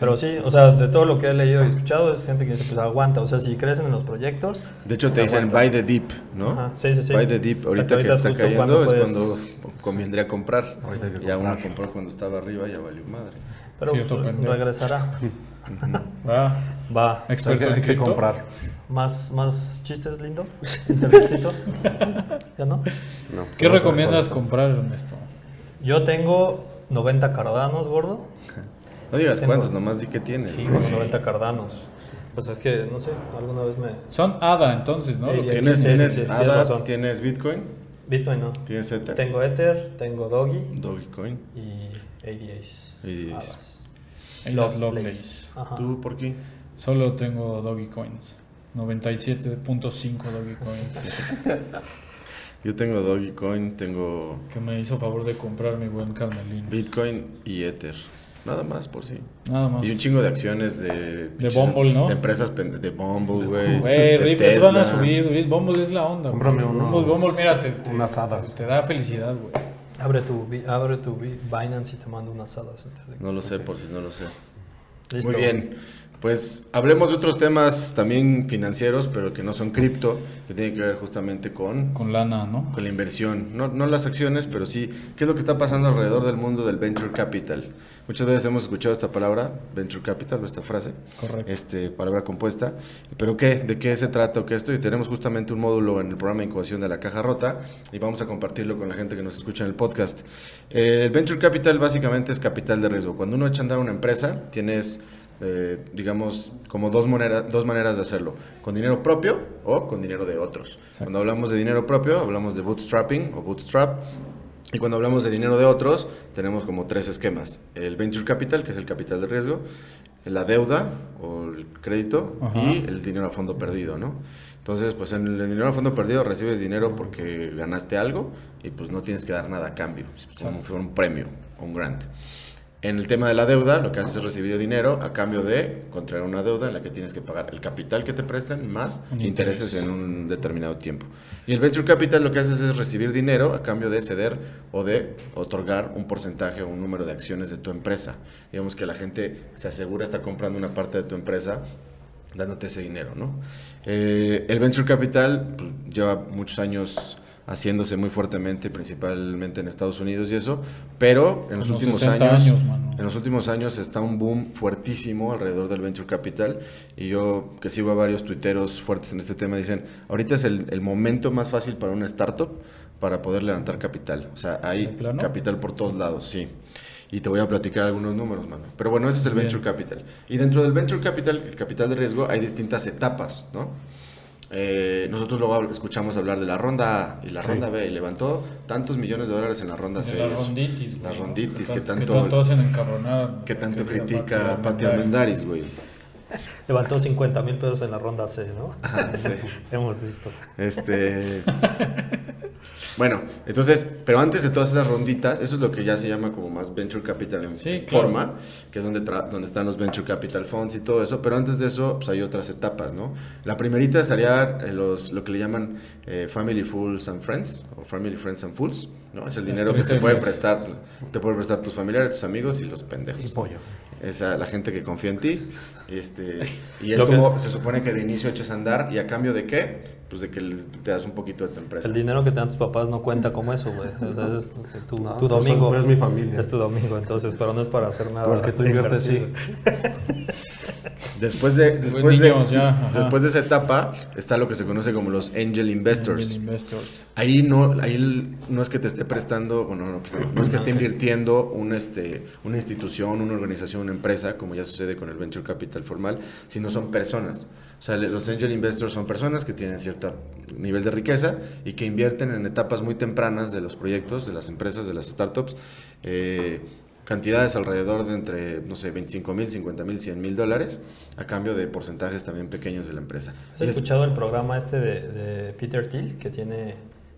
Pero sí, o sea, de todo lo que he leído y escuchado es gente que dice, pues aguanta, o sea, si crecen en los proyectos, De hecho, te dicen buy the dip, ¿no? Ajá, sí, sí, sí. Buy the dip. Ahorita Porque que ahorita está cayendo cuando es puedes- cuando convendría comprar. Ahorita que Ya uno comprar. compró cuando estaba arriba, ya valió madre. pero pues, regresará. Va. Va. Experto hay en que cripto. comprar. ¿Más, más chistes, lindo? ¿Ya no? No, ¿Qué recomiendas comprar, Ernesto? Yo tengo 90 cardanos, gordo. No digas Tengo- cuántos, nomás di que tienes. Sí, güey, 90 cardanos. Pues es que, no sé, alguna vez me... Son ADA, entonces, ¿no? Sí, Lo que. ¿Tienes, Sí, sí, tienes sí, tienes ADA, razón. tienes Bitcoin, Bitcoin no. tienes Ether, Tengo Ether, tengo Doggy Dogecoin y ADAs. ADAs. Adas. Las Lovelace. ¿Tú por qué? Solo tengo Doggy Coins. 97.5 Doggy Coins. Yo tengo Dogecoin, tengo que me hizo favor de comprar mi buen Carmelín. Bitcoin y Ether. Nada más por sí. Nada más. Y un chingo de acciones de... De Bumble, ¿no? De empresas de Bumble, güey. Güey, rifles van a subir, güey. Bumble es la onda. güey. Cómprame uno- Bumble, Bumble, mira, te, te- unas hadas. te da felicidad, güey. Abre tu, abre tu bi- Binance y te mando unas hadas. No lo sé, por si no lo sé. Listo. Muy bien. Pues hablemos de otros temas también financieros, pero que no son cripto, que tienen que ver justamente con, Con lana, ¿no? con la inversión. No, no las acciones, pero sí qué es lo que está pasando alrededor del mundo del venture capital. Muchas veces hemos escuchado esta palabra, venture capital, o esta frase. Correcto. Este, palabra compuesta. ¿Pero qué? ¿De qué se trata o qué esto? Y tenemos justamente un módulo en el programa de incubación de la caja rota y vamos a compartirlo con la gente que nos escucha en el podcast. Eh, el venture capital básicamente es capital de riesgo. Cuando uno echa a andar una empresa, tienes, eh, digamos, como dos, manera- dos maneras de hacerlo. Con dinero propio o con dinero de otros. Cuando hablamos de dinero propio, hablamos de bootstrapping o bootstrap. Y cuando hablamos de dinero de otros, tenemos como tres esquemas. El venture capital, que es el capital de riesgo, la deuda o el crédito Ajá. y el dinero a fondo perdido, ¿no? Entonces, pues en el dinero a fondo perdido recibes dinero porque ganaste algo y pues no tienes que dar nada a cambio, como si fuera un premio o un grant. En el tema de la deuda, lo que haces es recibir dinero a cambio de contraer una deuda en la que tienes que pagar el capital que te prestan más intereses en un determinado tiempo. Y el venture capital lo que haces es recibir dinero a cambio de ceder o de otorgar un porcentaje o un número de acciones de tu empresa. Digamos que la gente se asegura está comprando una parte de tu empresa dándote ese dinero, ¿no? Eh, el venture capital pues, lleva muchos años haciéndose muy fuertemente, principalmente en Estados Unidos y eso, pero en los últimos 60 años, años, en los últimos años está un boom fuertísimo alrededor del venture capital y yo que sigo a varios tuiteros fuertes en este tema dicen, ahorita es el, el momento más fácil para una startup para poder levantar capital, o sea, ¿De hay capital por todos lados, sí. Y te voy a platicar algunos números, mano. Pero bueno, ese es el Bien. venture capital. Y dentro del venture capital, el capital de riesgo, hay distintas etapas, ¿no? Eh, nosotros luego escuchamos hablar de la ronda A y la ronda B y levantó tantos millones de dólares en la ronda C. Las ronditis, güey. Las ronditis, que que tanto, tanto hacen encabronar. que tanto critica Pati Pati Armendáriz. Armendaris, güey. Levantó 50 mil pesos en la ronda C, ¿no? sí. Hemos visto. Este. Bueno, entonces, pero antes de todas esas ronditas, eso es lo que ya se llama como más venture capital en Sí, claro. forma, que es donde, tra- donde están los venture capital funds y todo eso, pero antes de eso, pues hay otras etapas, ¿no? La primerita sería eh, los, lo que le llaman eh, Family Fools and Friends, o Family Friends and Fools, ¿no? Es el dinero que te puede prestar, te pueden prestar tus familiares, tus amigos y los pendejos. Y pollo. Esa, la gente que confía en ti. y Este, y es como se supone que de inicio echas a andar y a cambio de qué? Pues de que les- te das un poquito de tu empresa. El dinero que te dan tus papás no cuenta como eso, güey. Sea, es tu, No, tu pues, domingo. pero es mi familia. Es tu domingo, entonces, pero no es para hacer nada. Pero el que tú inviertes, sí. Después de, después, de, niños, ya, ajá. después de esa etapa está lo que se conoce como los angel investors. Angel investors. Ahí no, ahí no es que te esté prestando, bueno, no, prestando, no es que esté invirtiendo un, este, una institución, una organización, una empresa, como ya sucede con el venture capital formal, sino son personas. O sea, los angel investors son personas que tienen cierto nivel de riqueza y que invierten en etapas muy tempranas de los proyectos, de las empresas, de las startups, eh, cantidades alrededor de entre, no sé, 25 mil, 50 mil, 100 mil dólares, a cambio de porcentajes también pequeños de la empresa. ¿Has es- escuchado el programa este de, de Peter Thiel que tiene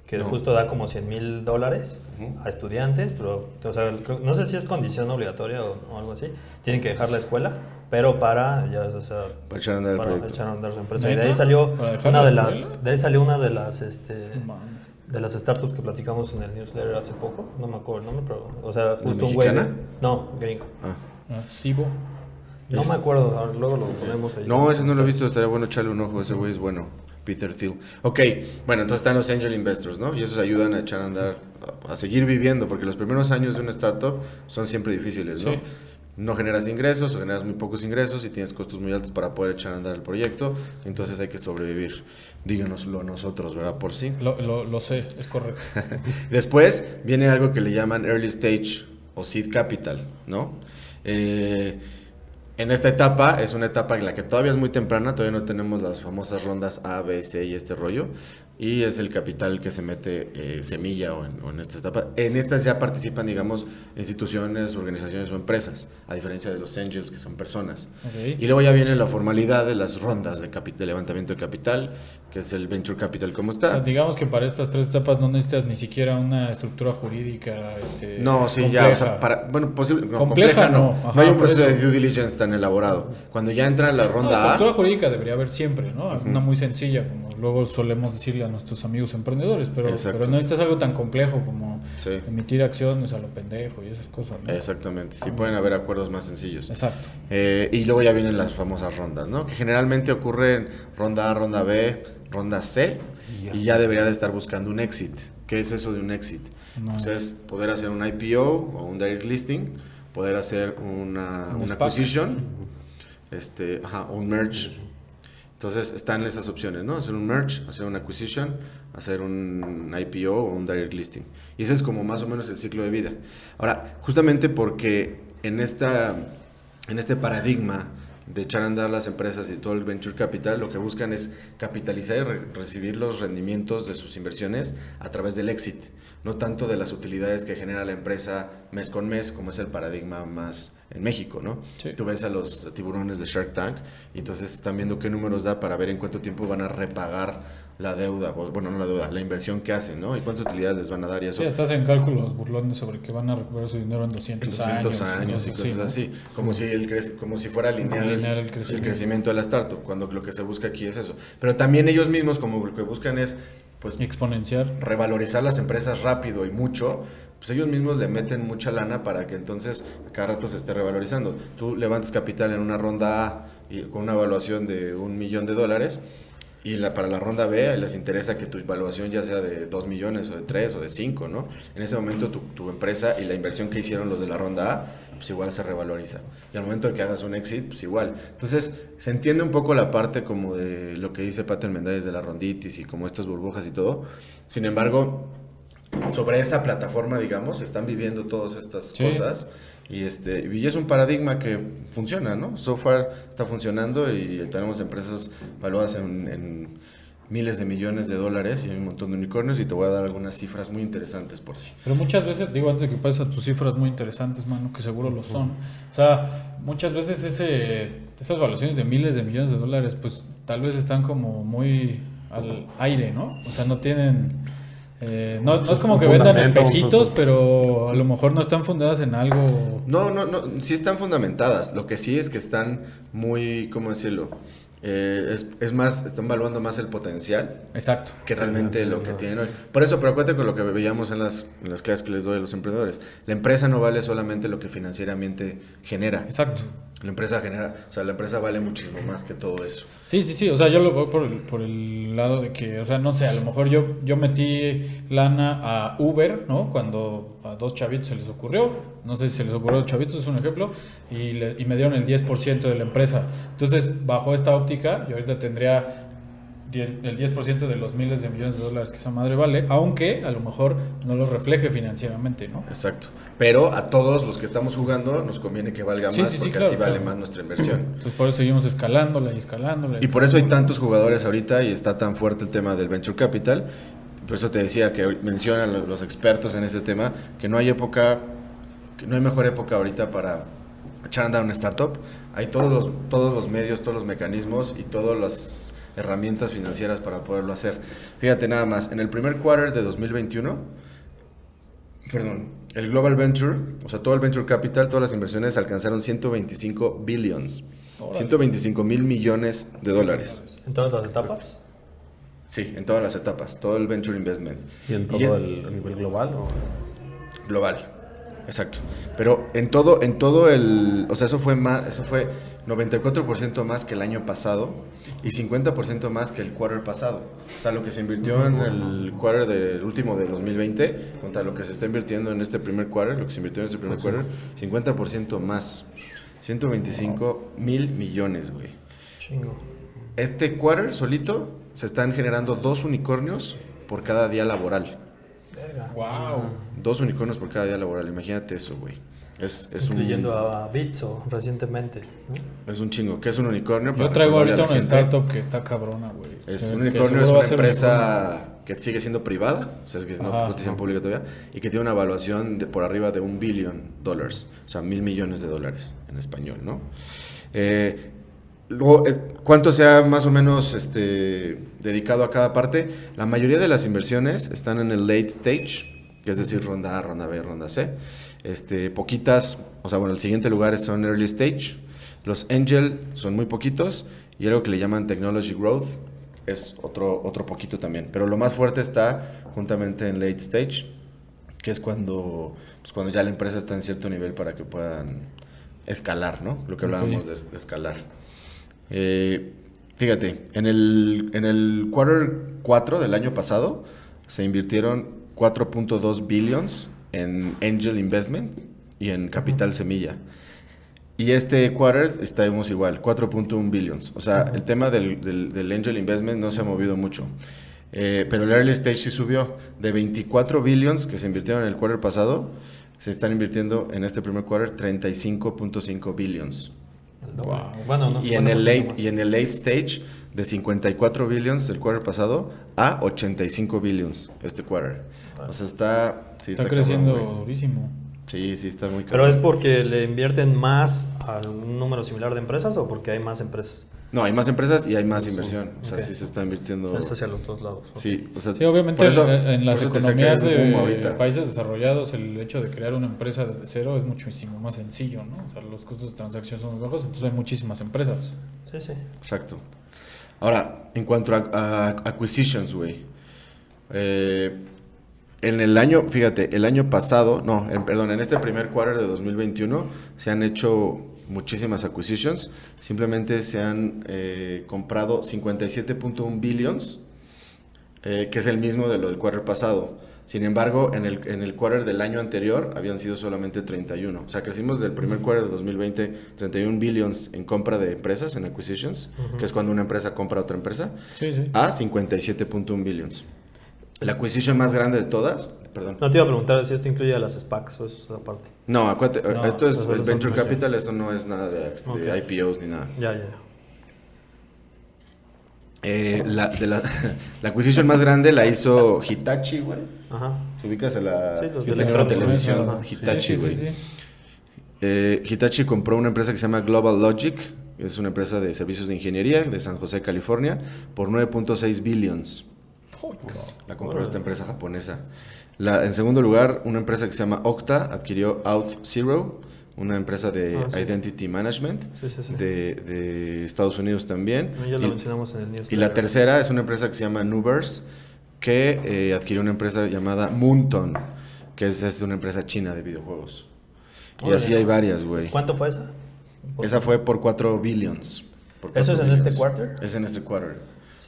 que No. justo da como 100 mil dólares Ujú. a estudiantes, pero o sea, no sé si es condición obligatoria o, o algo así. Tienen que dejar la escuela, pero para ya, o sea, Para echar a andar el para proyecto. echar a andar su empresa. Y de ahí salió ¿Para dejar una de las, de ahí salió una de las, este, de las startups que platicamos en el newsletter hace poco. No me acuerdo el nombre, pero, o sea, justo un güey. No, gringo. Ah. Ah, Cibo. No me acuerdo, ahora luego lo ponemos ahí. No, ese no lo he visto, estaría bueno echarle un ojo, ese güey es bueno, Peter Thiel. Ok, bueno, entonces están los angel investors, ¿no? Y esos ayudan a echar a andar, a, a seguir viviendo, porque los primeros años de una startup son siempre difíciles, ¿no? Sí. No generas ingresos o generas muy pocos ingresos y tienes costos muy altos para poder echar a andar el proyecto, entonces hay que sobrevivir. Díganoslo a nosotros, ¿verdad? Por sí. Lo, lo, lo sé, es correcto. Después viene algo que le llaman early stage o seed capital, ¿no? Eh, en esta etapa es una etapa en la que todavía es muy temprana, todavía no tenemos las famosas rondas A, B, C y este rollo, y es el capital que se mete eh, semilla o en, o en esta etapa. En estas ya participan, digamos, instituciones, organizaciones o empresas, a diferencia de los angels que son personas. Y luego ya viene la formalidad de las rondas de, de levantamiento de capital, que es el venture capital como O está. sea, digamos que para estas tres etapas no necesitas ni siquiera una estructura jurídica. Este, No, sí, ya, o sea, para, bueno, posible, no, Compleja, compleja, no. no, No, hay un proceso eso. de due diligence tan elaborado. Cuando ya entra la No, ronda estructura A, jurídica debería haber siempre, ¿no? Una muy sencilla, como luego solemos decirle a nuestros amigos emprendedores, pero, Exacto. pero no necesitas algo tan complejo como Sí. emitir acciones a lo pendejo y esas cosas, ¿no? exactamente, sí pueden haber acuerdos más sencillos. Exacto. Eh, y luego ya vienen las famosas rondas, ¿no? Que generalmente ocurren ronda A, ronda B, ronda C, y ya debería de estar buscando un exit. ¿Qué es eso de un exit? No. Pues es poder hacer un IPO o un direct listing, poder hacer una, Un una SPAC. acquisition, este, ajá, un merge. Entonces están esas opciones, ¿no? Hacer un merge, hacer una acquisition, hacer un IPO o un direct listing. Y ese es como más o menos el ciclo de vida. Ahora, justamente porque en, esta, en este paradigma de echar a andar las empresas y todo el venture capital, lo que buscan es capitalizar y re- recibir los rendimientos de sus inversiones a través del exit, no tanto de las utilidades que genera la empresa mes con mes, como es el paradigma más en México, ¿no? Sí. Tú ves a los tiburones de Shark Tank y entonces están viendo qué números da para ver en cuánto tiempo van a repagar la deuda, bueno, no la deuda, la inversión que hacen, ¿no? Y cuántas utilidades les van a dar y eso. Sí, estás en cálculos burlones sobre que van a recuperar su dinero en 200, 200 años. años y cosas ¿no? así, como si el como si fuera lineal, el, el el crecimiento. crecimiento de la startup, cuando lo que se busca aquí es eso. Pero también ellos mismos como lo que buscan es pues exponenciar. revalorizar las empresas rápido y mucho, pues ellos mismos le meten mucha lana para que entonces cada rato se esté revalorizando. Tú levantas capital en una ronda A y con una evaluación de un millón de dólares y la, para la ronda B les interesa que tu evaluación ya sea de 2 millones o de 3 o de 5, ¿no? En ese momento tu, tu empresa y la inversión que hicieron los de la ronda A, pues igual se revaloriza. Y al momento de que hagas un exit, pues igual. Entonces, se entiende un poco la parte como de lo que dice Pater Mendáez de la ronditis y como estas burbujas y todo. Sin embargo, sobre esa plataforma, digamos, están viviendo todas estas Sí. cosas. Y, este, y es un paradigma que funciona, ¿no? So far está funcionando y tenemos empresas valuadas en, en miles de millones de dólares y hay un montón de unicornios y te voy a dar algunas cifras muy interesantes por sí. Pero muchas veces, digo, antes de que pases a tus cifras muy interesantes, mano, que seguro lo son. O sea, muchas veces ese, esas valuaciones de miles de millones de dólares, pues tal vez están como muy al aire, ¿no? O sea, no tienen... eh, no, no es como que vendan espejitos, pero a lo mejor no están fundadas en algo... No, no, no, sí están fundamentadas. Lo que sí es que están muy, ¿cómo decirlo? Eh, es, es más, están evaluando más el potencial Exacto. que realmente lo que tienen hoy. Por eso, pero acuérdate con lo que veíamos en las, en las clases que les doy a los emprendedores. La empresa no vale solamente lo que financieramente genera. Exacto. La empresa genera, o sea, la empresa vale muchísimo más que todo eso. Sí, sí, sí, o sea, yo lo voy por el, por el lado de que, o sea, no sé, a lo mejor yo, yo metí lana a Uber, ¿no? Cuando a dos chavitos se les ocurrió, no sé si se les ocurrió a dos chavitos, es un ejemplo, y, le- y me dieron el 10% de la empresa. Entonces, bajo esta óptica, yo ahorita tendría 10 el 10% de los miles de millones de dólares que esa madre vale, aunque a lo mejor no los refleje financieramente, ¿no? Exacto. Pero a todos los que estamos jugando nos conviene que valga Sí, más sí, sí, porque claro, así vale claro. más nuestra inversión. Entonces, por eso seguimos escalándola y escalándola. Y por eso hay tantos jugadores ahorita y está tan fuerte el tema del venture capital. Por eso te decía que mencionan los, los expertos en este tema que no hay época, que no hay mejor época ahorita para echar a andar una startup. Hay todos los, todos los medios, todos los mecanismos y todas las herramientas financieras para poderlo hacer. Fíjate nada más, en el primer quarter de 2021, perdón, el Global Venture, o sea, todo el Venture Capital, todas las inversiones alcanzaron 125 billions. Órale. 125 mil millones de dólares. En todas las etapas. Sí, en todas las etapas, todo el venture investment. ¿Y en todo el nivel global? o? global. Exacto. Pero en todo, en todo el. O sea, eso fue más. Eso fue 94% más que el año pasado y 50% más que el quarter pasado. O sea, lo que se invirtió en el quarter del último de 2020 contra lo que se está invirtiendo en este primer quarter, lo que se invirtió en este primer quarter, 50% más. 125 mil millones, güey. Chingo. Este quarter solito se están generando dos unicornios por cada día laboral. Wow. Dos unicornios por cada día laboral. Imagínate eso, güey. Es, es, Incluyendo un, a Bitso recientemente. ¿no? es un chingo. ¿Qué es un unicornio? Yo traigo ahorita una startup que está cabrona, güey. Es un unicornio, es una empresa que sigue siendo privada, o sea, es que no Ajá, cotiza en pública todavía, y que tiene una evaluación de por arriba de un billón dólares, o sea, mil millones de dólares en español, ¿no? Eh, luego, eh, ¿cuánto se ha más o menos este, dedicado a cada parte? La mayoría de las inversiones están en el late stage, que es decir, ronda A, ronda B, ronda C. Este, poquitas, o sea, bueno, el siguiente lugar son early stage. Los angel son muy poquitos y algo que le llaman technology growth es otro, otro poquito también. Pero lo más fuerte está juntamente en late stage, que es cuando, pues, cuando ya la empresa está en cierto nivel para que puedan escalar, ¿no? Lo que hablábamos de, de escalar. Eh, fíjate, en el, en el quarter 4 del año pasado se invirtieron 4.2 billions en angel investment y en capital semilla. Y este quarter estamos igual, 4.1 billions. O sea, el tema del, del- del angel investment no se ha movido mucho. Eh, pero el early stage sí subió. De 24 billions que se invirtieron en el quarter pasado, se están invirtiendo en este primer quarter 35.5 billions. Wow. Bueno, no, y, en el late, y en el late stage, de 54 billions del quarter pasado a 85 billions este quarter. O sea, está... sí, Está, creciendo durísimo. Sí, sí, está muy ¿Pero cabrón. es porque le invierten más a un número similar de empresas o porque hay más empresas? No, hay más empresas y hay más inversión. O sea, sí se está invirtiendo... Es hacia los dos lados. Sí, o sea, Sí, obviamente eso- en- las economías de países desarrollados el hecho de crear una empresa desde cero es muchísimo más sencillo, ¿no? O sea, los costos de transacción son muy bajos, entonces hay muchísimas empresas. Sí, sí. Exacto. Ahora, en cuanto a, a acquisitions, güey. eh, en el año, fíjate, el año pasado, no, en- perdón, en este primer quarter de 2021 se han hecho muchísimas acquisitions. Simplemente se han eh, comprado 57.1 billions, eh, que es el mismo de lo del quarter pasado. Sin embargo, en el, en el quarter del año anterior habían sido solamente 31. O sea, crecimos del primer quarter de 2020 31 billions en compra de empresas, en acquisitions, que es cuando una empresa compra a otra empresa, Sí, sí. a 57.1 billions. La acquisition más grande de todas, perdón. No te iba a preguntar si esto incluye a las SPACs o eso es aparte. No, acuérdate, No, esto es el venture capital, esto no es nada de. IPOs ni nada. Ya, ya. Eh, la, de la, la acquisition más grande la hizo Hitachi, güey. Ajá. ¿Te ubicas a la Sí, los de la televisión? Ajá. Hitachi, sí, sí, güey. sí, sí. Eh, Hitachi compró una empresa que se llama Global Logic, que es una empresa de servicios de ingeniería de San José, California, por 9.6 billions. La compró esta empresa japonesa. La- en segundo lugar, una empresa que se llama Okta adquirió OutZero, una empresa de Ah, sí. Identity Management Sí, sí, sí. De, de Estados Unidos también. Ya lo Y- mencionamos en el news. y la tercera es una empresa que se llama Nuverse, que eh, adquirió una empresa llamada Moonton, que es, es una empresa china de videojuegos. Y así hay varias, güey. ¿Cuánto fue esa? Esa fue por 4 billions. por ¿Eso es en este quarter? Es en este quarter.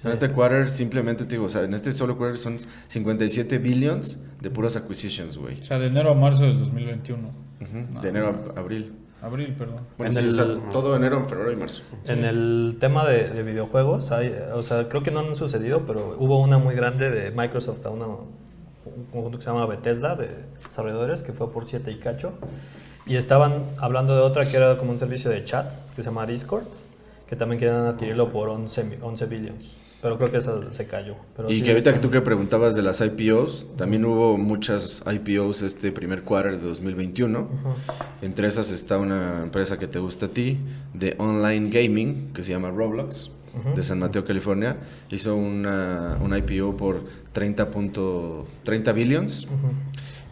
En este quarter simplemente te digo, o sea, en este solo quarter son 57 billions de puras acquisitions, güey. O sea, de enero a marzo del 2021. Ujú, No. De enero a abril. Abril, perdón. Bueno, En sí, o sea, el- todo enero, en febrero y marzo. En el tema de, de videojuegos, hay, o sea, creo que no han sucedido, pero hubo una muy grande de Microsoft a una, un conjunto que se llama Bethesda de desarrolladores, que fue por 7 y cacho. Y estaban hablando de otra que era como un servicio de chat, que se llama Discord, que también querían adquirirlo por 11, mi- 11 billions. Pero creo que eso se cayó. Pero Y sí, que ahorita que tú que preguntabas de las IPOs, también hubo muchas IPOs este primer quarter de 2021. Entre esas está una empresa que te gusta a ti, de online gaming, que se llama Roblox, de San Mateo, California. Hizo una, una IPO por 30, punto- 30 billions.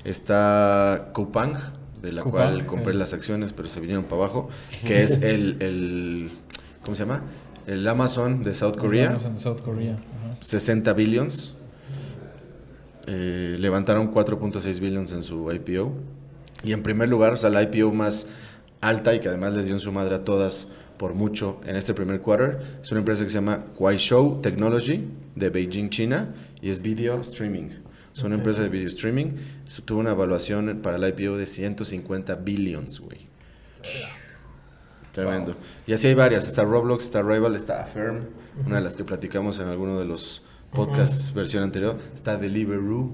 Está Coupang, de la Coupang, cual compré eh. las acciones, pero se vinieron para abajo, que es el, el, ¿cómo se llama? El Amazon de South Korea. Amazon de South Korea. ajá. 60 billions. Eh, levantaron 4.6 billions en su IPO. Y en primer lugar, o sea, la IPO más alta y que además les dio en su madre a todas por mucho en este primer quarter, es una empresa que se llama Kuaishou Technology de Beijing, China, y es video streaming. Es una empresa de video streaming. Tuvo una evaluación para la IPO de 150 billions, güey. Tremendo. Y así hay varias. Está Roblox, está Rival, está Affirm, una de las que platicamos en alguno de los podcasts versión anterior. Está Deliveroo.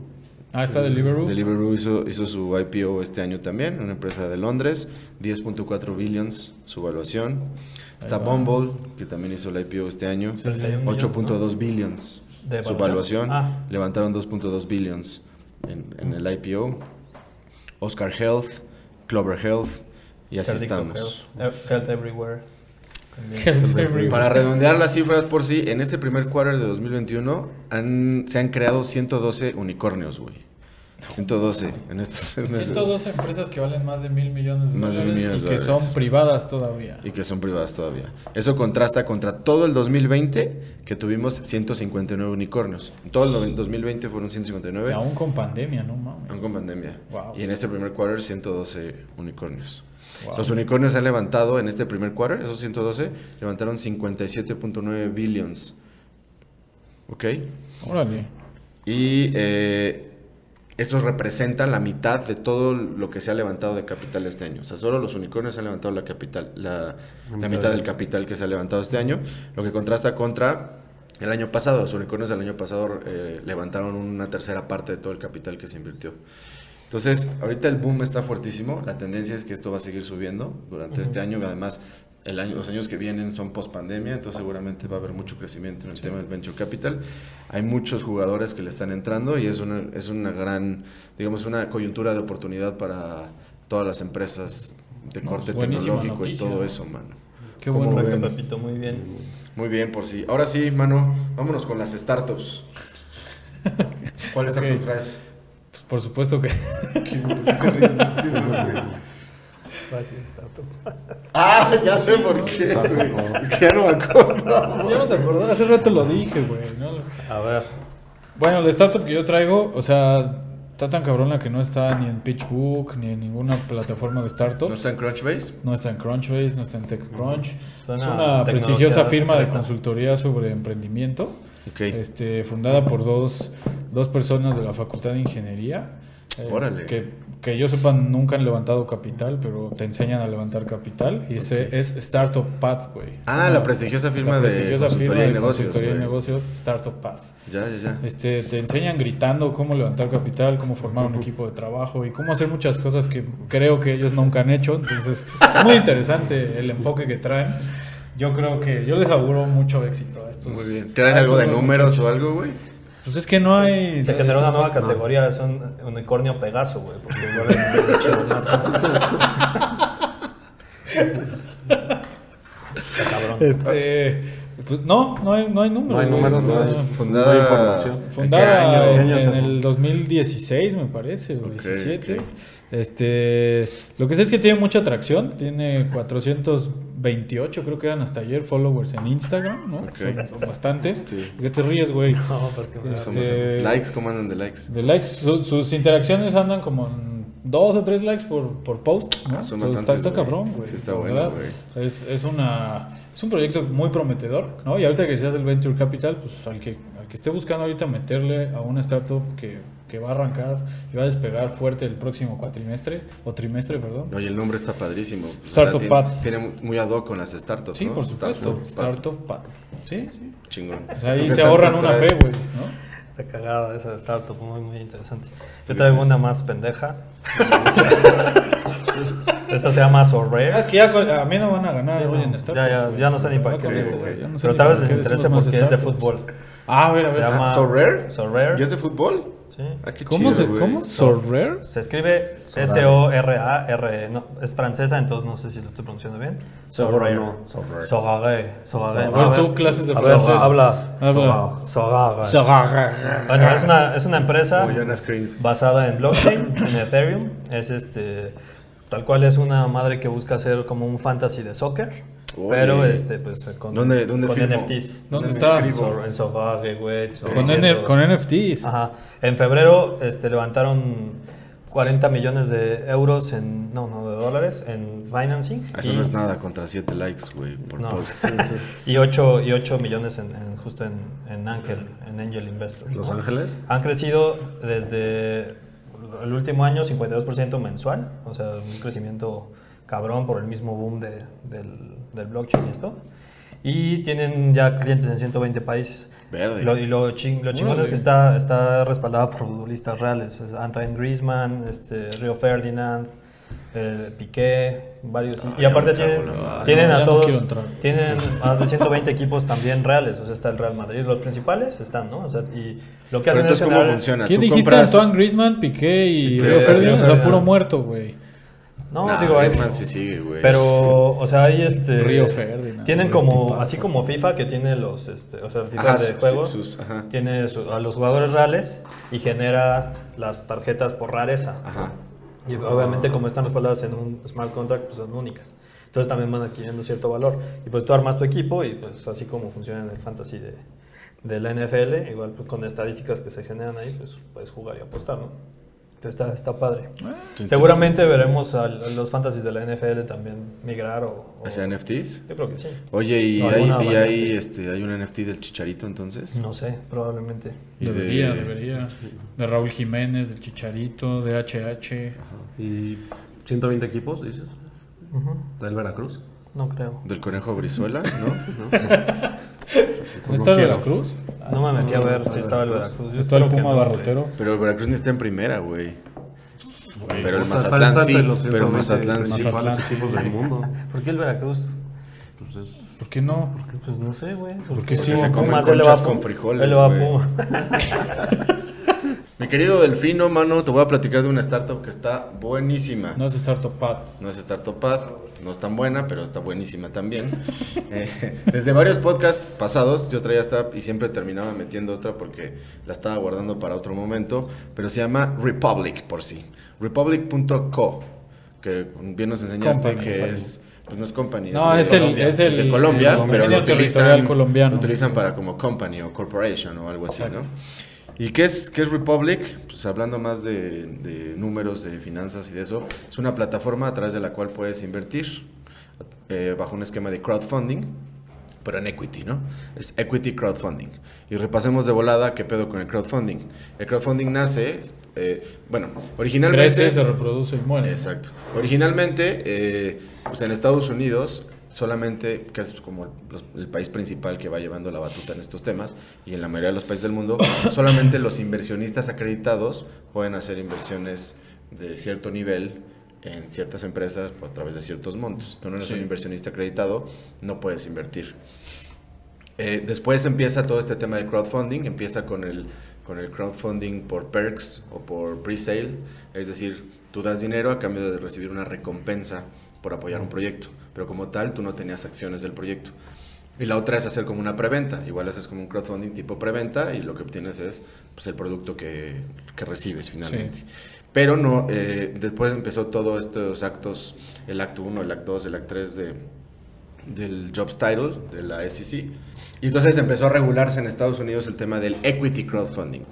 Ah, está Deliveroo. Deliveroo hizo, hizo su IPO este año también, una empresa de Londres, 10.4 billions su evaluación. Está. Bumble, que también hizo la IPO este año, 31 millones, 8.2 billions su evaluación. Ah. Levantaron 2.2 billions en, en el IPO. Oscar Health, Clover Health, y así estamos. Health, Everywhere. También. Health Everywhere. Para redondear las cifras por sí, en este primer quarter de 2021 han, se han creado 112 unicornios, güey. 112 en estos tres meses. 112 empresas que valen más de mil millones de Más de mil dólares millones y que dólares. son privadas todavía. Y que son privadas todavía. Eso contrasta contra todo el 2020, que tuvimos 159 unicornios. En todo el no- 2020 fueron 159, Y aún con pandemia, no mames. aún con pandemia. Wow. Y en este primer quarter, 112 unicornios. Wow. Los unicornios han levantado en este primer quarter, esos 112, levantaron 57.9 billions. ¿Ok? Órale. Y eh, eso representa la mitad de todo lo que se ha levantado de capital este año. O sea, solo los unicornios han levantado la capital, la, la mitad del capital que se ha levantado este año, lo que contrasta contra el año pasado. Los unicornios del año pasado eh, levantaron una tercera parte de todo el capital que se invirtió. Entonces, ahorita el boom está fuertísimo. La tendencia es que esto va a seguir subiendo durante este año. Además, el año, los años que vienen son post pandemia, entonces seguramente va a haber mucho crecimiento en el tema del venture capital. Hay muchos jugadores que le están entrando y es una, es una gran, digamos, una coyuntura de oportunidad para todas las empresas de No, corte tecnológico noticia, y todo eso, mano. Qué ¿Cómo bueno. ven? Pepito, muy bien. Muy bien, por sí. Ahora sí, mano, vámonos con las startups. ¿Cuál startup traes? Por supuesto que. Ah, ya sé por qué. güey. Es que ya no me acuerdo. ya no te acordás. Hace rato lo dije, güey. ¿no? A ver, Bueno, la startup que yo traigo, o sea, está tan cabrona que no está ni en PitchBook ni en ninguna plataforma de startups. ¿No está en Crunchbase? No está en Crunchbase, no está en TechCrunch. Es una prestigiosa firma de consultoría sobre emprendimiento, Ok. este, fundada por dos, dos personas de la Facultad de Ingeniería. eh, Órale. Que, que yo sepa, nunca han levantado capital, pero te enseñan a levantar capital. Y ese es Startup Path, güey. Es Ah, una- la prestigiosa firma la de prestigiosa consultoría firma de negocios, consultoría güey. negocios, Startup Path. Ya, ya, ya. Este, te enseñan gritando cómo levantar capital, cómo formar un equipo de trabajo y cómo hacer muchas cosas que creo que ellos nunca han hecho. Entonces, es muy interesante el enfoque que traen. Yo creo que yo les auguro mucho éxito a estos. Muy bien. ¿Traes algo de números o algo, güey? Pues es que no hay. se generó una nueva categoría, es un unicornio Pegaso, güey. Porque igual. Cabrón. Este. Pues no, no hay, no hay números. No hay güey. números, no Fundada- no hay información. Fundada ¿En año? en, ¿Qué año en se- el 2016, me parece, o Ok, 17. ok. Este, lo que sé es que tiene mucha atracción, tiene 428, creo que eran hasta ayer, followers en Instagram, ¿no? Ok. Son, son bastantes. Sí. ¿Qué te ríes, güey? No, porque Este- Likes, ¿cómo andan de likes? De likes, su- sus interacciones andan como en dos o tres likes por, por post, ¿no? Ah, son Entonces, está, está cabrón, güey. Sí, está bueno, güey. Es, es, una, es un proyecto muy prometedor, ¿no? Y ahorita que seas del Venture Capital, pues al que, al que esté buscando ahorita meterle a una startup que, que va a arrancar y va a despegar fuerte el próximo cuatrimestre, o trimestre, perdón. Oye, el nombre está padrísimo. O sea, Startup tiene, Path. Tiene muy ad hoc con las startups, Sí, ¿no? por supuesto. Startup Path. Startup Path. Sí, sí. Chingón. O sea, ¿Tú ahí se ahorran una P, güey, ¿no? Está cagada esa startup, muy, muy interesante. Yo traigo una más pendeja. Esta se llama So Ah, Es que ya a mí no van a ganar hoy en Ya, startups. ya, güey. ya no sé ni para Ya qué, ya sé Pero tal vez les interese porque es de fútbol. Ah, a ver, a Se ver. llama- Ah, ¿So Rare? So Rare. ¿Y es de fútbol? Sí. Ah, qué ¿Cómo chido, se güey. cómo? ¿Sorare? Se escribe S-O-R-A-R. No, es francesa, entonces no sé si lo estoy pronunciando bien. Sorare. no, Sorare. Sorare. Sorare. A ver, tú, clases de francés. Habla. Sorare. Sorare. Bueno, es una, es una empresa basada en blockchain, en Ethereum. Es este. Tal cual es una madre que busca hacer como un fantasy de soccer. Oye. Pero este, pues con, ¿Dónde- dónde con? NFTs. ¿Dónde me está? En Sorare, güey. Con, N- con NFTs. Ajá. En febrero este, levantaron 40 millones de euros en, no, no, de dólares en financing. Eso y- no es nada contra 7 likes, güey, por No, post. sí, sí. Y 8, y 8 millones en, en- justo en, en Angel, en Angel Investors. Los ¿no? Ángeles. Han crecido desde el último año 52% mensual, o sea, un crecimiento cabrón por el mismo boom de- del, del blockchain y esto. Y tienen ya clientes en 120 países. Verde. Lo- y lo, ching- lo chingón es que está, está respaldado por futbolistas reales. Es Antoine Griezmann, este, Rio Ferdinand, eh, Piqué, varios. y- aparte tienen, la tienen a todos, tienen más de 120 equipos también reales. O sea, está el Real Madrid. Los principales están, ¿no? O sea, y lo que hacen entonces, es ¿cómo generar- funciona? ¿Quién dijiste? compras- Antoine Griezmann, Piqué y Piqué, Río Ferdinand. O sea, puro muerto, güey. No, Nah, digo, es, sí sigue, güey. Pero, o sea, hay este. Río Ferdinand, Tienen güey, como, así como FIFA que tiene los, este, o sea, el FIFA Ajá, de sus- juegos, sus- ajá. tiene su- a los jugadores reales y genera las tarjetas por rareza. Ajá. Y obviamente como están respaldadas en un smart contract, pues son únicas. Entonces también van adquiriendo cierto valor. Y pues tú armas tu equipo y pues así como funciona en el fantasy de, de la NFL, igual pues, con estadísticas que se generan ahí, pues puedes jugar y apostar, ¿no? Está, está padre. Sí, Seguramente veremos a los fantasies de la NFL también migrar o... o- ¿Hacia NFTs? Yo creo que sí. Oye, ¿y, No, hay, y hay, este, hay un NFT del Chicharito entonces? No sé, probablemente. Y de- Debería, debería. De Raúl Jiménez, del Chicharito, de HH. Y 120 equipos, dices. Del Veracruz. No creo. Del Conejo Brizuela, ¿no? ¿No está el Veracruz? No me metí a ver si estaba el Veracruz. Yo Está el Puma no. Barrotero. Pero el Veracruz ni está en primera, güey. Pero el Mazatlán sí, pero 120 Mazatlán sí. Mazatlán, equipos del mundo. ¿Por qué el Veracruz? Pues es ¿Por qué no? Pues no sé, güey. Porque sí, se a conchas con frijoles, Él le va a güey. Puma. Mi querido Delfino, mano, te voy a platicar de una startup que está buenísima. No es Startup Pad. No es Startup Pad, no es tan buena, pero está buenísima también. Eh, desde varios podcasts pasados yo traía esta y siempre terminaba metiendo otra porque la estaba guardando para otro momento, pero se llama Republic por sí. Republic.co, que bien nos enseñaste Company, que es... Pues no es company, No, de es el- es el- de Colombia, el pero lo utilizan, colombiano. lo utilizan para como company o corporation o algo así, ¿no? ¿Y qué es, qué es Republic? Pues hablando más de, de números, de finanzas y de eso, es una plataforma a través de la cual puedes invertir eh, bajo un esquema de crowdfunding, pero en equity, ¿no? Es equity crowdfunding. Y repasemos de volada qué pedo con el crowdfunding. El crowdfunding nace, eh, bueno, originalmente... Crece, se reproduce y muere. Exacto. Originalmente, eh, pues en Estados Unidos, solamente, que es como los- el país principal que va llevando la batuta en estos temas, y en la mayoría de los países del mundo, solamente los inversionistas acreditados pueden hacer inversiones de cierto nivel en ciertas empresas a través de ciertos montos. Si tú no eres Sí. un inversionista acreditado, no puedes invertir. Eh, después empieza todo este tema del crowdfunding, empieza con el, con el crowdfunding por perks o por pre-sale, es decir, tú das dinero a cambio de recibir una recompensa por apoyar un proyecto, pero como tal tú no tenías acciones del proyecto. Y la otra es hacer como una preventa, igual haces como un crowdfunding tipo preventa y lo que obtienes es pues, el producto que, que recibes finalmente. Pero no, eh, después empezó todos estos actos, el acto 1, el acto 2, el acto 3 de, del Jobs Title, de la SEC. Y entonces empezó a regularse en Estados Unidos el tema del equity crowdfunding.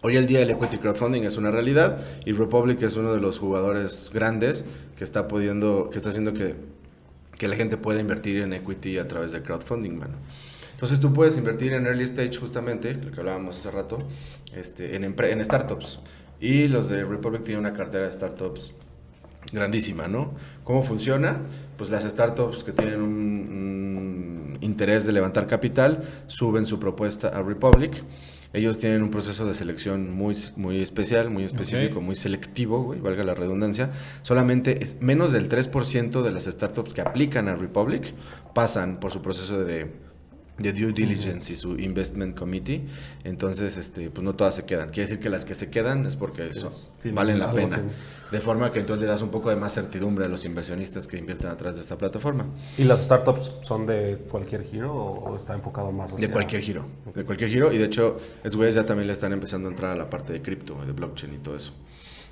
Hoy el día el equity crowdfunding es una realidad y Republic es uno de los jugadores grandes que está pudiendo, que está haciendo que, que la gente pueda invertir en equity a través del crowdfunding, mano. Entonces tú puedes invertir en early stage justamente, lo que hablábamos hace rato, este, en, en startups. Y los de Republic tienen una cartera de startups grandísima, ¿no? ¿Cómo funciona? Pues las startups que tienen un, un interés de levantar capital suben su propuesta a Republic. Ellos tienen un proceso de selección muy, muy especial, muy específico, muy selectivo, güey, valga la redundancia. Solamente es menos del 3% de las startups que aplican a Republic pasan por su proceso de, de due diligence y su investment committee. Entonces, este, pues no todas se quedan. Quiere decir que las que se quedan es porque son- tienen valen la pena. que- De forma que entonces le das un poco de más certidumbre a los inversionistas que invierten a través de esta plataforma. ¿Y las startups son de cualquier giro o, está enfocado más hacia... De cualquier giro. De cualquier giro. Y de hecho, esos güeyes ya también le están empezando a entrar a la parte de cripto, de blockchain y todo eso.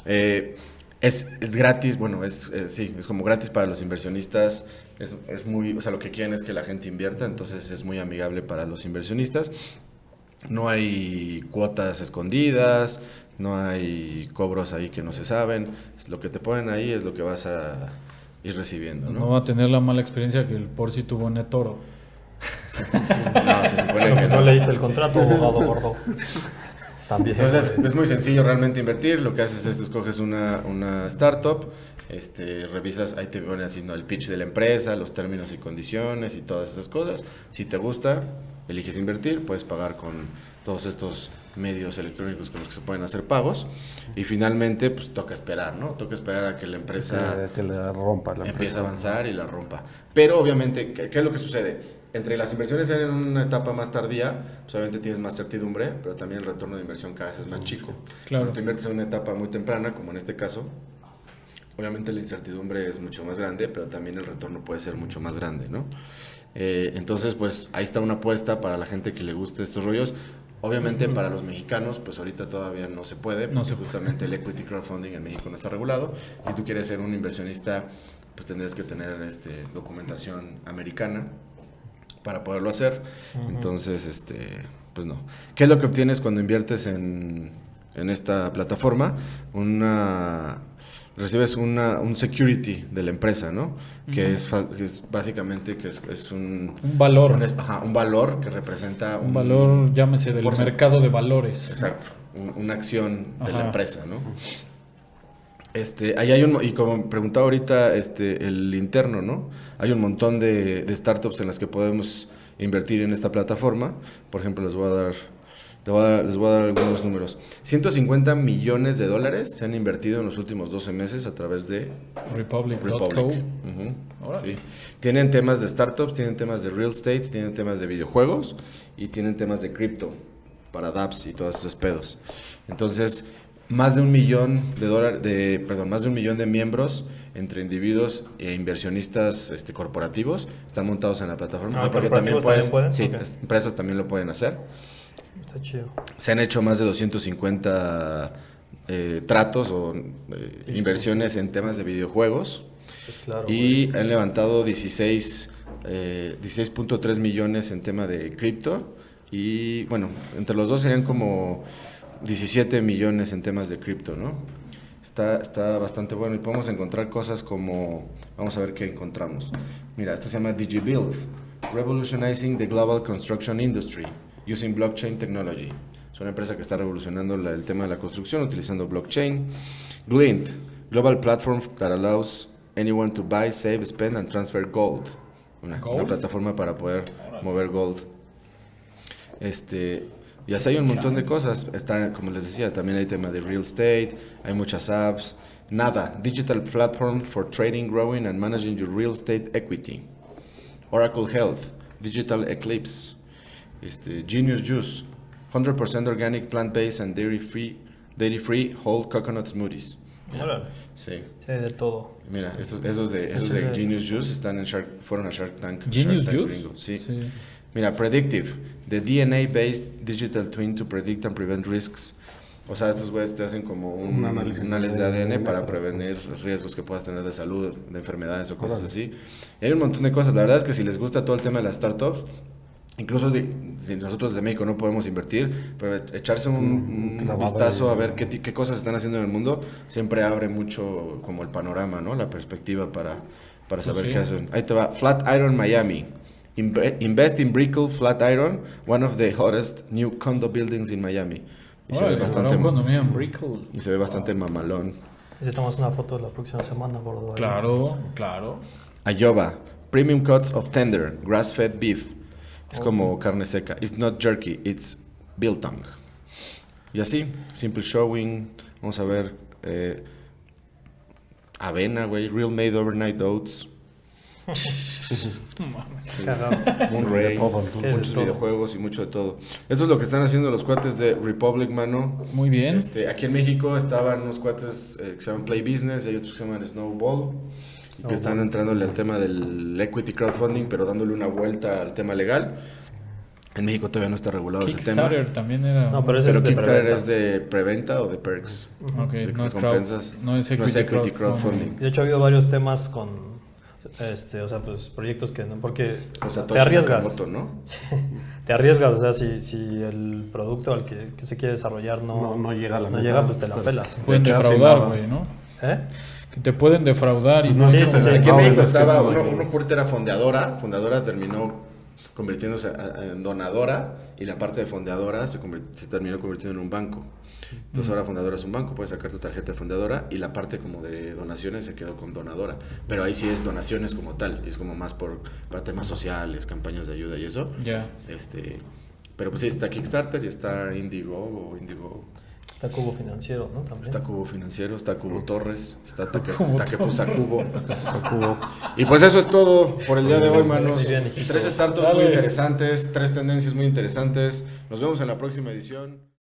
Eh, es, es gratis, bueno, es eh, sí, es como gratis para los inversionistas. Es, es muy, o sea, lo que quieren es que la gente invierta, entonces es muy amigable para los inversionistas. No hay cuotas escondidas, no hay cobros ahí que no se saben, es lo que te ponen ahí es lo que vas a ir recibiendo, No ¿no? va a tener la mala experiencia que el Porci tuvo en Toro. No, se supone que No no. leíste el contrato, abogado gordo. También. Entonces es muy sencillo realmente invertir. Lo que haces es escoges una, una startup, este, revisas, ahí te ponen ¿no? el pitch de la empresa, los términos y condiciones y todas esas cosas. Si te gusta, eliges invertir, puedes pagar con todos estos medios electrónicos con los que se pueden hacer pagos. Y finalmente, pues toca esperar, ¿no? Toca esperar a que la empresa que, que le rompa la empiece a empresa. avanzar y la rompa. Pero obviamente, ¿qué, qué es lo que sucede? Entre las inversiones en una etapa más tardía, pues obviamente tienes más certidumbre, pero también el retorno de inversión cada vez es más chico. Claro. Cuando tú inviertes en una etapa muy temprana, como en este caso, obviamente la incertidumbre es mucho más grande, pero también el retorno puede ser mucho más grande, ¿no? Eh, entonces, pues ahí está una apuesta para la gente que le guste estos rollos. Obviamente para los mexicanos, pues ahorita todavía no se puede, No porque se justamente el equity crowdfunding en México no está regulado. Si tú quieres ser un inversionista, pues tendrías que tener este, documentación americana para poderlo hacer. Entonces, este, pues no. ¿Qué es lo que obtienes cuando inviertes en, en esta plataforma? Una recibes una, un security de la empresa, ¿no? Que, es, fa- que es básicamente que es, es un, Un valor. un, es- ajá, un valor que representa Un valor, llámese, del porcentaje. mercado de valores. Exacto, un- una acción de la empresa, ¿no? Este, ahí hay un, y como preguntaba ahorita este, el interno, ¿no? Hay un montón de, de startups en las que podemos invertir en esta plataforma. Por ejemplo, les voy a dar, les voy a dar, les voy a dar algunos números. 150 millones de dólares se han invertido en los últimos 12 meses a través de. Republic. Sí. Tienen temas de startups, tienen temas de real estate, tienen temas de videojuegos y tienen temas de cripto para dApps y todos esos pedos. Entonces, más de un millón de dólares, de, perdón, más de un millón de miembros entre individuos e inversionistas este, corporativos están montados en la plataforma. Ah, porque también ¿corporativos puedes, también pueden? sí, empresas también lo pueden hacer. Está chido. Se han hecho más de 250 eh, tratos o eh, inversiones en temas de videojuegos. Pues claro. Y han levantado 16, eh, 16.3 millones en tema de cripto. Y bueno, entre los dos serían como 17 millones en temas de cripto, ¿no? Está, está bastante bueno y podemos encontrar cosas como, vamos a ver qué encontramos. Mira, esta se llama DigiBuild, Revolutionizing the Global Construction Industry Using Blockchain Technology. Es una empresa que está revolucionando la- el tema de la construcción utilizando blockchain. Glint, Global Platform that allows anyone to buy, save, spend and transfer gold. Una, plataforma para poder mover gold. Este, y así hay un montón de cosas. Está, como les decía, también hay tema de real estate, hay muchas apps. Nada, digital platform for trading, growing and managing your real estate equity. Oracle Health, Digital Eclipse, este, Genius Juice, 100% organic, plant-based and dairy-free, dairy-free whole coconut smoothies. Órale. Sí. Sí, de todo. Mira, estos, esos de, esos de de- Genius Juice están en Shark, fueron a Shark Tank. Genius Shark Tank Juice. gringo, Sí. Sí. Mira, Predictive, the DNA-based digital twin to predict and prevent risks. O sea, estos güeyes te hacen como un, Un análisis, análisis de de ADN ADN para para- prevenir riesgos que puedas tener de salud, de enfermedades o cosas Órale. así. Y hay un montón de cosas. La verdad es que si les gusta todo el tema de las startups, incluso de- si nosotros de México no podemos invertir, pero echarse un, un vistazo a ver qué, qué cosas están haciendo en el mundo siempre abre mucho como el panorama, ¿no? La perspectiva para, para saber sí. qué hacen. Ahí te va. Flatiron Miami. Inve- invest in Brickell Flatiron, one of the hottest new condo buildings in Miami. Y se, ve bastante, en y se ve bastante mamalón. Y te tomas una foto la próxima semana, gordo. Claro, claro. Ayoba. Premium cuts of tender, grass-fed beef. Es como carne seca. It's not jerky, it's biltong. Y así, simple showing. Vamos a ver. eh, avena, güey. Real made overnight oats. ¿Qué de muchos videojuegos y mucho de todo. Eso es lo que están haciendo los cuates de Republic, mano. Muy bien. Este, aquí en México estaban unos cuates eh, que se llaman Play Business y hay otros que se llaman Snowball. Y que están entrándole al tema del equity crowdfunding, pero dándole una vuelta al tema legal. En México todavía no está regulado ese tema. Kickstarter también era. No, pero ese Pero es Kickstarter preventa. es de preventa o de perks. Ok, de no es, crowd, no es equity, equity crowdfunding. De hecho, ha habido varios temas con. Este, o sea, pues proyectos que no, porque O sea, te arriesgas. Nakamoto, ¿no? Te arriesgas, o sea, si, si el producto al que, que se quiere desarrollar no, No- no llega a la no meta, llega, pues te la pelas. Pueden defraudar, güey, ¿no? ¿Eh? Que te pueden defraudar y no Sí, es sí. Aquí en México que estaba, uno, uno por era fondeadora, fondeadora terminó convirtiéndose en donadora y la parte de fondeadora se, se terminó convirtiendo en un banco. Entonces ahora fundadora es un banco, puedes sacar tu tarjeta de fundadora y la parte como de donaciones se quedó con donadora. Pero ahí sí es donaciones como tal, es como más por para temas sociales, campañas de ayuda y eso. Ya. Este, pero pues sí, está Kickstarter y está Indiegogo o Indiegogo. Está Cubo Financiero, ¿no? También. Está Cubo Financiero, está Cubo Torres, está Taque- Cubo Takefusa Cubo. Y pues eso es todo por el día de hoy, manos. Tres startups muy interesantes, tres tendencias muy interesantes. Nos vemos en la próxima edición.